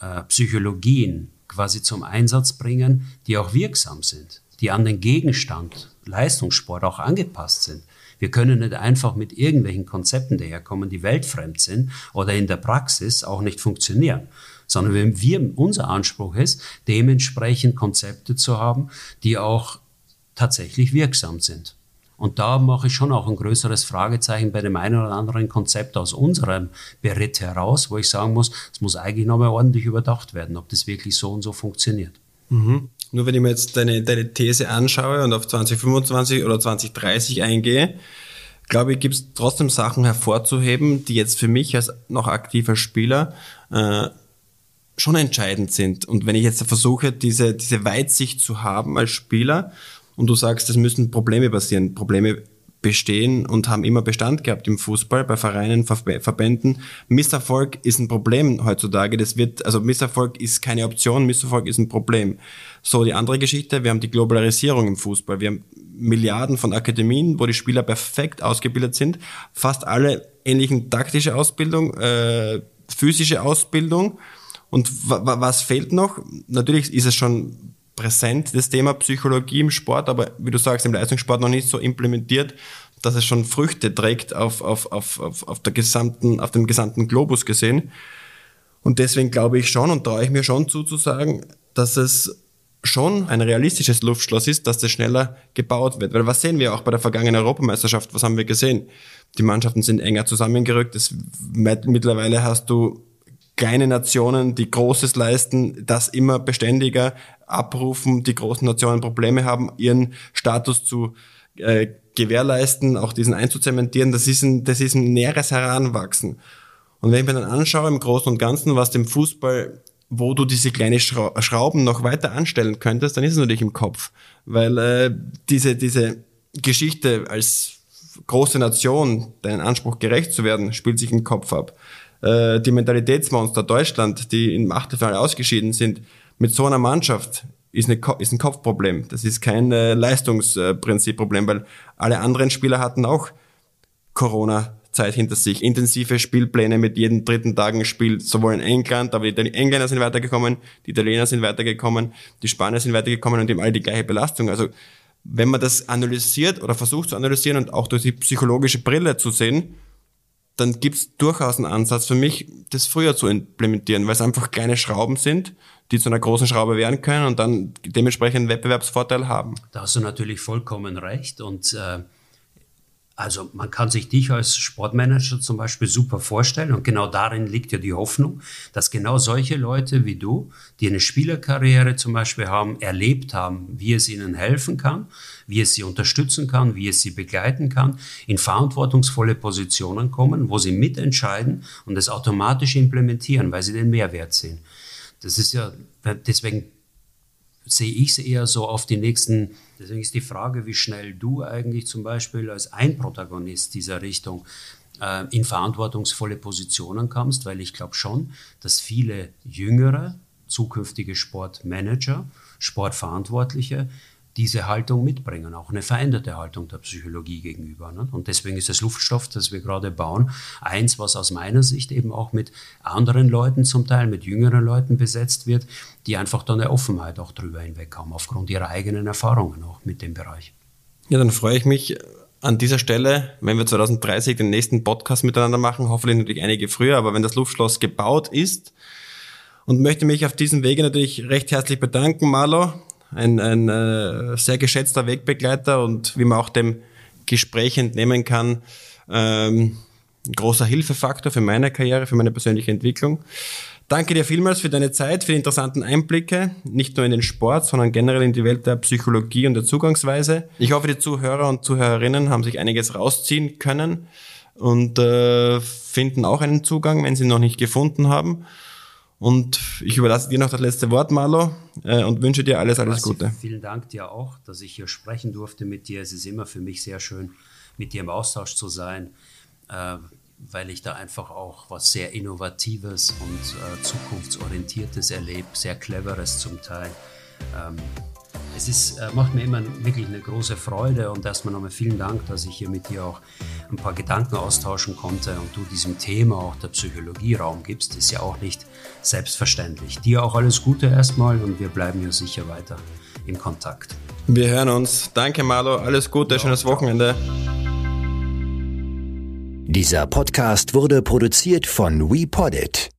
äh, Psychologien quasi zum Einsatz bringen, die auch wirksam sind, die an den Gegenstand Leistungssport auch angepasst sind. Wir können nicht einfach mit irgendwelchen Konzepten daherkommen, die weltfremd sind oder in der Praxis auch nicht funktionieren, sondern wenn wir, unser Anspruch ist, dementsprechend Konzepte zu haben, die auch tatsächlich wirksam sind. Und da mache ich schon auch ein größeres Fragezeichen bei dem einen oder anderen Konzept aus unserem Beritt heraus, wo ich sagen muss, es muss eigentlich nochmal ordentlich überdacht werden, ob das wirklich so und so funktioniert. Mhm. Nur wenn ich mir jetzt deine, deine These anschaue und auf 2025 oder 2030 eingehe, glaube ich, gibt es trotzdem Sachen hervorzuheben, die jetzt für mich als noch aktiver Spieler äh, schon entscheidend sind. Und wenn ich jetzt versuche, diese, diese Weitsicht zu haben als Spieler und du sagst, es müssen Probleme passieren, Probleme bestehen und haben immer Bestand gehabt im Fußball, bei Vereinen, Verbänden. Misserfolg ist ein Problem heutzutage. Das wird, also Misserfolg ist keine Option, Misserfolg ist ein Problem. So, die andere Geschichte, wir haben die Globalisierung im Fußball. Wir haben Milliarden von Akademien, wo die Spieler perfekt ausgebildet sind. Fast alle ähnlichen taktische Ausbildung, äh, physische Ausbildung. Und was fehlt noch? Natürlich ist es schon präsent, das Thema Psychologie im Sport, aber wie du sagst, im Leistungssport noch nicht so implementiert, dass es schon Früchte trägt auf, auf, auf, auf, auf, der gesamten, auf dem gesamten Globus gesehen. Und deswegen glaube ich schon und traue ich mir schon zuzusagen, dass es schon ein realistisches Luftschloss ist, dass das schneller gebaut wird. Weil was sehen wir auch bei der vergangenen Europameisterschaft? Was haben wir gesehen? Die Mannschaften sind enger zusammengerückt. Das, mittlerweile hast du kleine Nationen, die Großes leisten, das immer beständiger abrufen, die großen Nationen Probleme haben, ihren Status zu äh, gewährleisten, auch diesen einzuzementieren. Das ist ein, das ist ein näheres Heranwachsen. Und wenn ich mir dann anschaue im Großen und Ganzen, was dem Fußball wo du diese kleinen Schrauben noch weiter anstellen könntest, dann ist es natürlich im Kopf. Weil äh, diese, diese Geschichte als große Nation, deinen Anspruch gerecht zu werden, spielt sich im Kopf ab. Äh, die Mentalitätsmonster Deutschland, die im Achtelfinale ausgeschieden sind, mit so einer Mannschaft ist, eine, ist ein Kopfproblem. Das ist kein äh, Leistungsprinzipproblem, weil alle anderen Spieler hatten auch Corona Zeit hinter sich. Intensive Spielpläne mit jedem dritten Tag ein Spiel, sowohl in England, aber die Engländer sind weitergekommen, die Italiener sind weitergekommen, die Spanier sind weitergekommen und die haben alle die gleiche Belastung. Also wenn man das analysiert oder versucht zu analysieren und auch durch die psychologische Brille zu sehen, dann gibt es durchaus einen Ansatz für mich, das früher zu implementieren, weil es einfach kleine Schrauben sind, die zu einer großen Schraube werden können und dann dementsprechend einen Wettbewerbsvorteil haben. Da hast du natürlich vollkommen recht und äh also man kann sich dich als Sportmanager zum Beispiel super vorstellen und genau darin liegt ja die Hoffnung, dass genau solche Leute wie du, die eine Spielerkarriere zum Beispiel haben, erlebt haben, wie es ihnen helfen kann, wie es sie unterstützen kann, wie es sie begleiten kann, in verantwortungsvolle Positionen kommen, wo sie mitentscheiden und es automatisch implementieren, weil sie den Mehrwert sehen. Das ist ja, deswegen sehe ich es eher so auf die nächsten, deswegen ist die Frage, wie schnell du eigentlich zum Beispiel als ein Protagonist dieser Richtung äh, in verantwortungsvolle Positionen kommst, weil ich glaube schon, dass viele jüngere, zukünftige Sportmanager, Sportverantwortliche diese Haltung mitbringen, auch eine veränderte Haltung der Psychologie gegenüber. Ne? Und deswegen ist das Luftstoff, das wir gerade bauen, eins, was aus meiner Sicht eben auch mit anderen Leuten zum Teil, mit jüngeren Leuten besetzt wird, die einfach da eine Offenheit auch drüber hinweg aufgrund ihrer eigenen Erfahrungen auch mit dem Bereich. Ja, dann freue ich mich an dieser Stelle, wenn wir 2030 den nächsten Podcast miteinander machen, hoffentlich natürlich einige früher, aber wenn das Luftschloss gebaut ist, und möchte mich auf diesem Wege natürlich recht herzlich bedanken, Marlo ein, ein äh, sehr geschätzter Wegbegleiter und wie man auch dem Gespräch entnehmen kann, ähm, ein großer Hilfefaktor für meine Karriere, für meine persönliche Entwicklung. Danke dir vielmals für deine Zeit, für die interessanten Einblicke, nicht nur in den Sport, sondern generell in die Welt der Psychologie und der Zugangsweise. Ich hoffe, die Zuhörer und Zuhörerinnen haben sich einiges rausziehen können und äh, finden auch einen Zugang, wenn sie ihn noch nicht gefunden haben. Und ich überlasse dir noch das letzte Wort, Marlo, äh, und wünsche dir alles, alles Gute. Vielen Dank dir auch, dass ich hier sprechen durfte mit dir. Es ist immer für mich sehr schön, mit dir im Austausch zu sein, äh, weil ich da einfach auch was sehr Innovatives und äh, Zukunftsorientiertes erlebe, sehr Cleveres zum Teil. Es ist, äh, macht mir immer wirklich eine große Freude und erstmal nochmal vielen Dank, dass ich hier mit dir auch ein paar Gedanken austauschen konnte und du diesem Thema auch der Psychologie Raum gibst, ist ja auch nicht selbstverständlich. Dir auch alles Gute erstmal und wir bleiben ja sicher weiter im Kontakt. Wir hören uns. Danke Marlo, alles Gute, ja, schönes Wochenende. Dieser Podcast wurde produziert von WePoddit.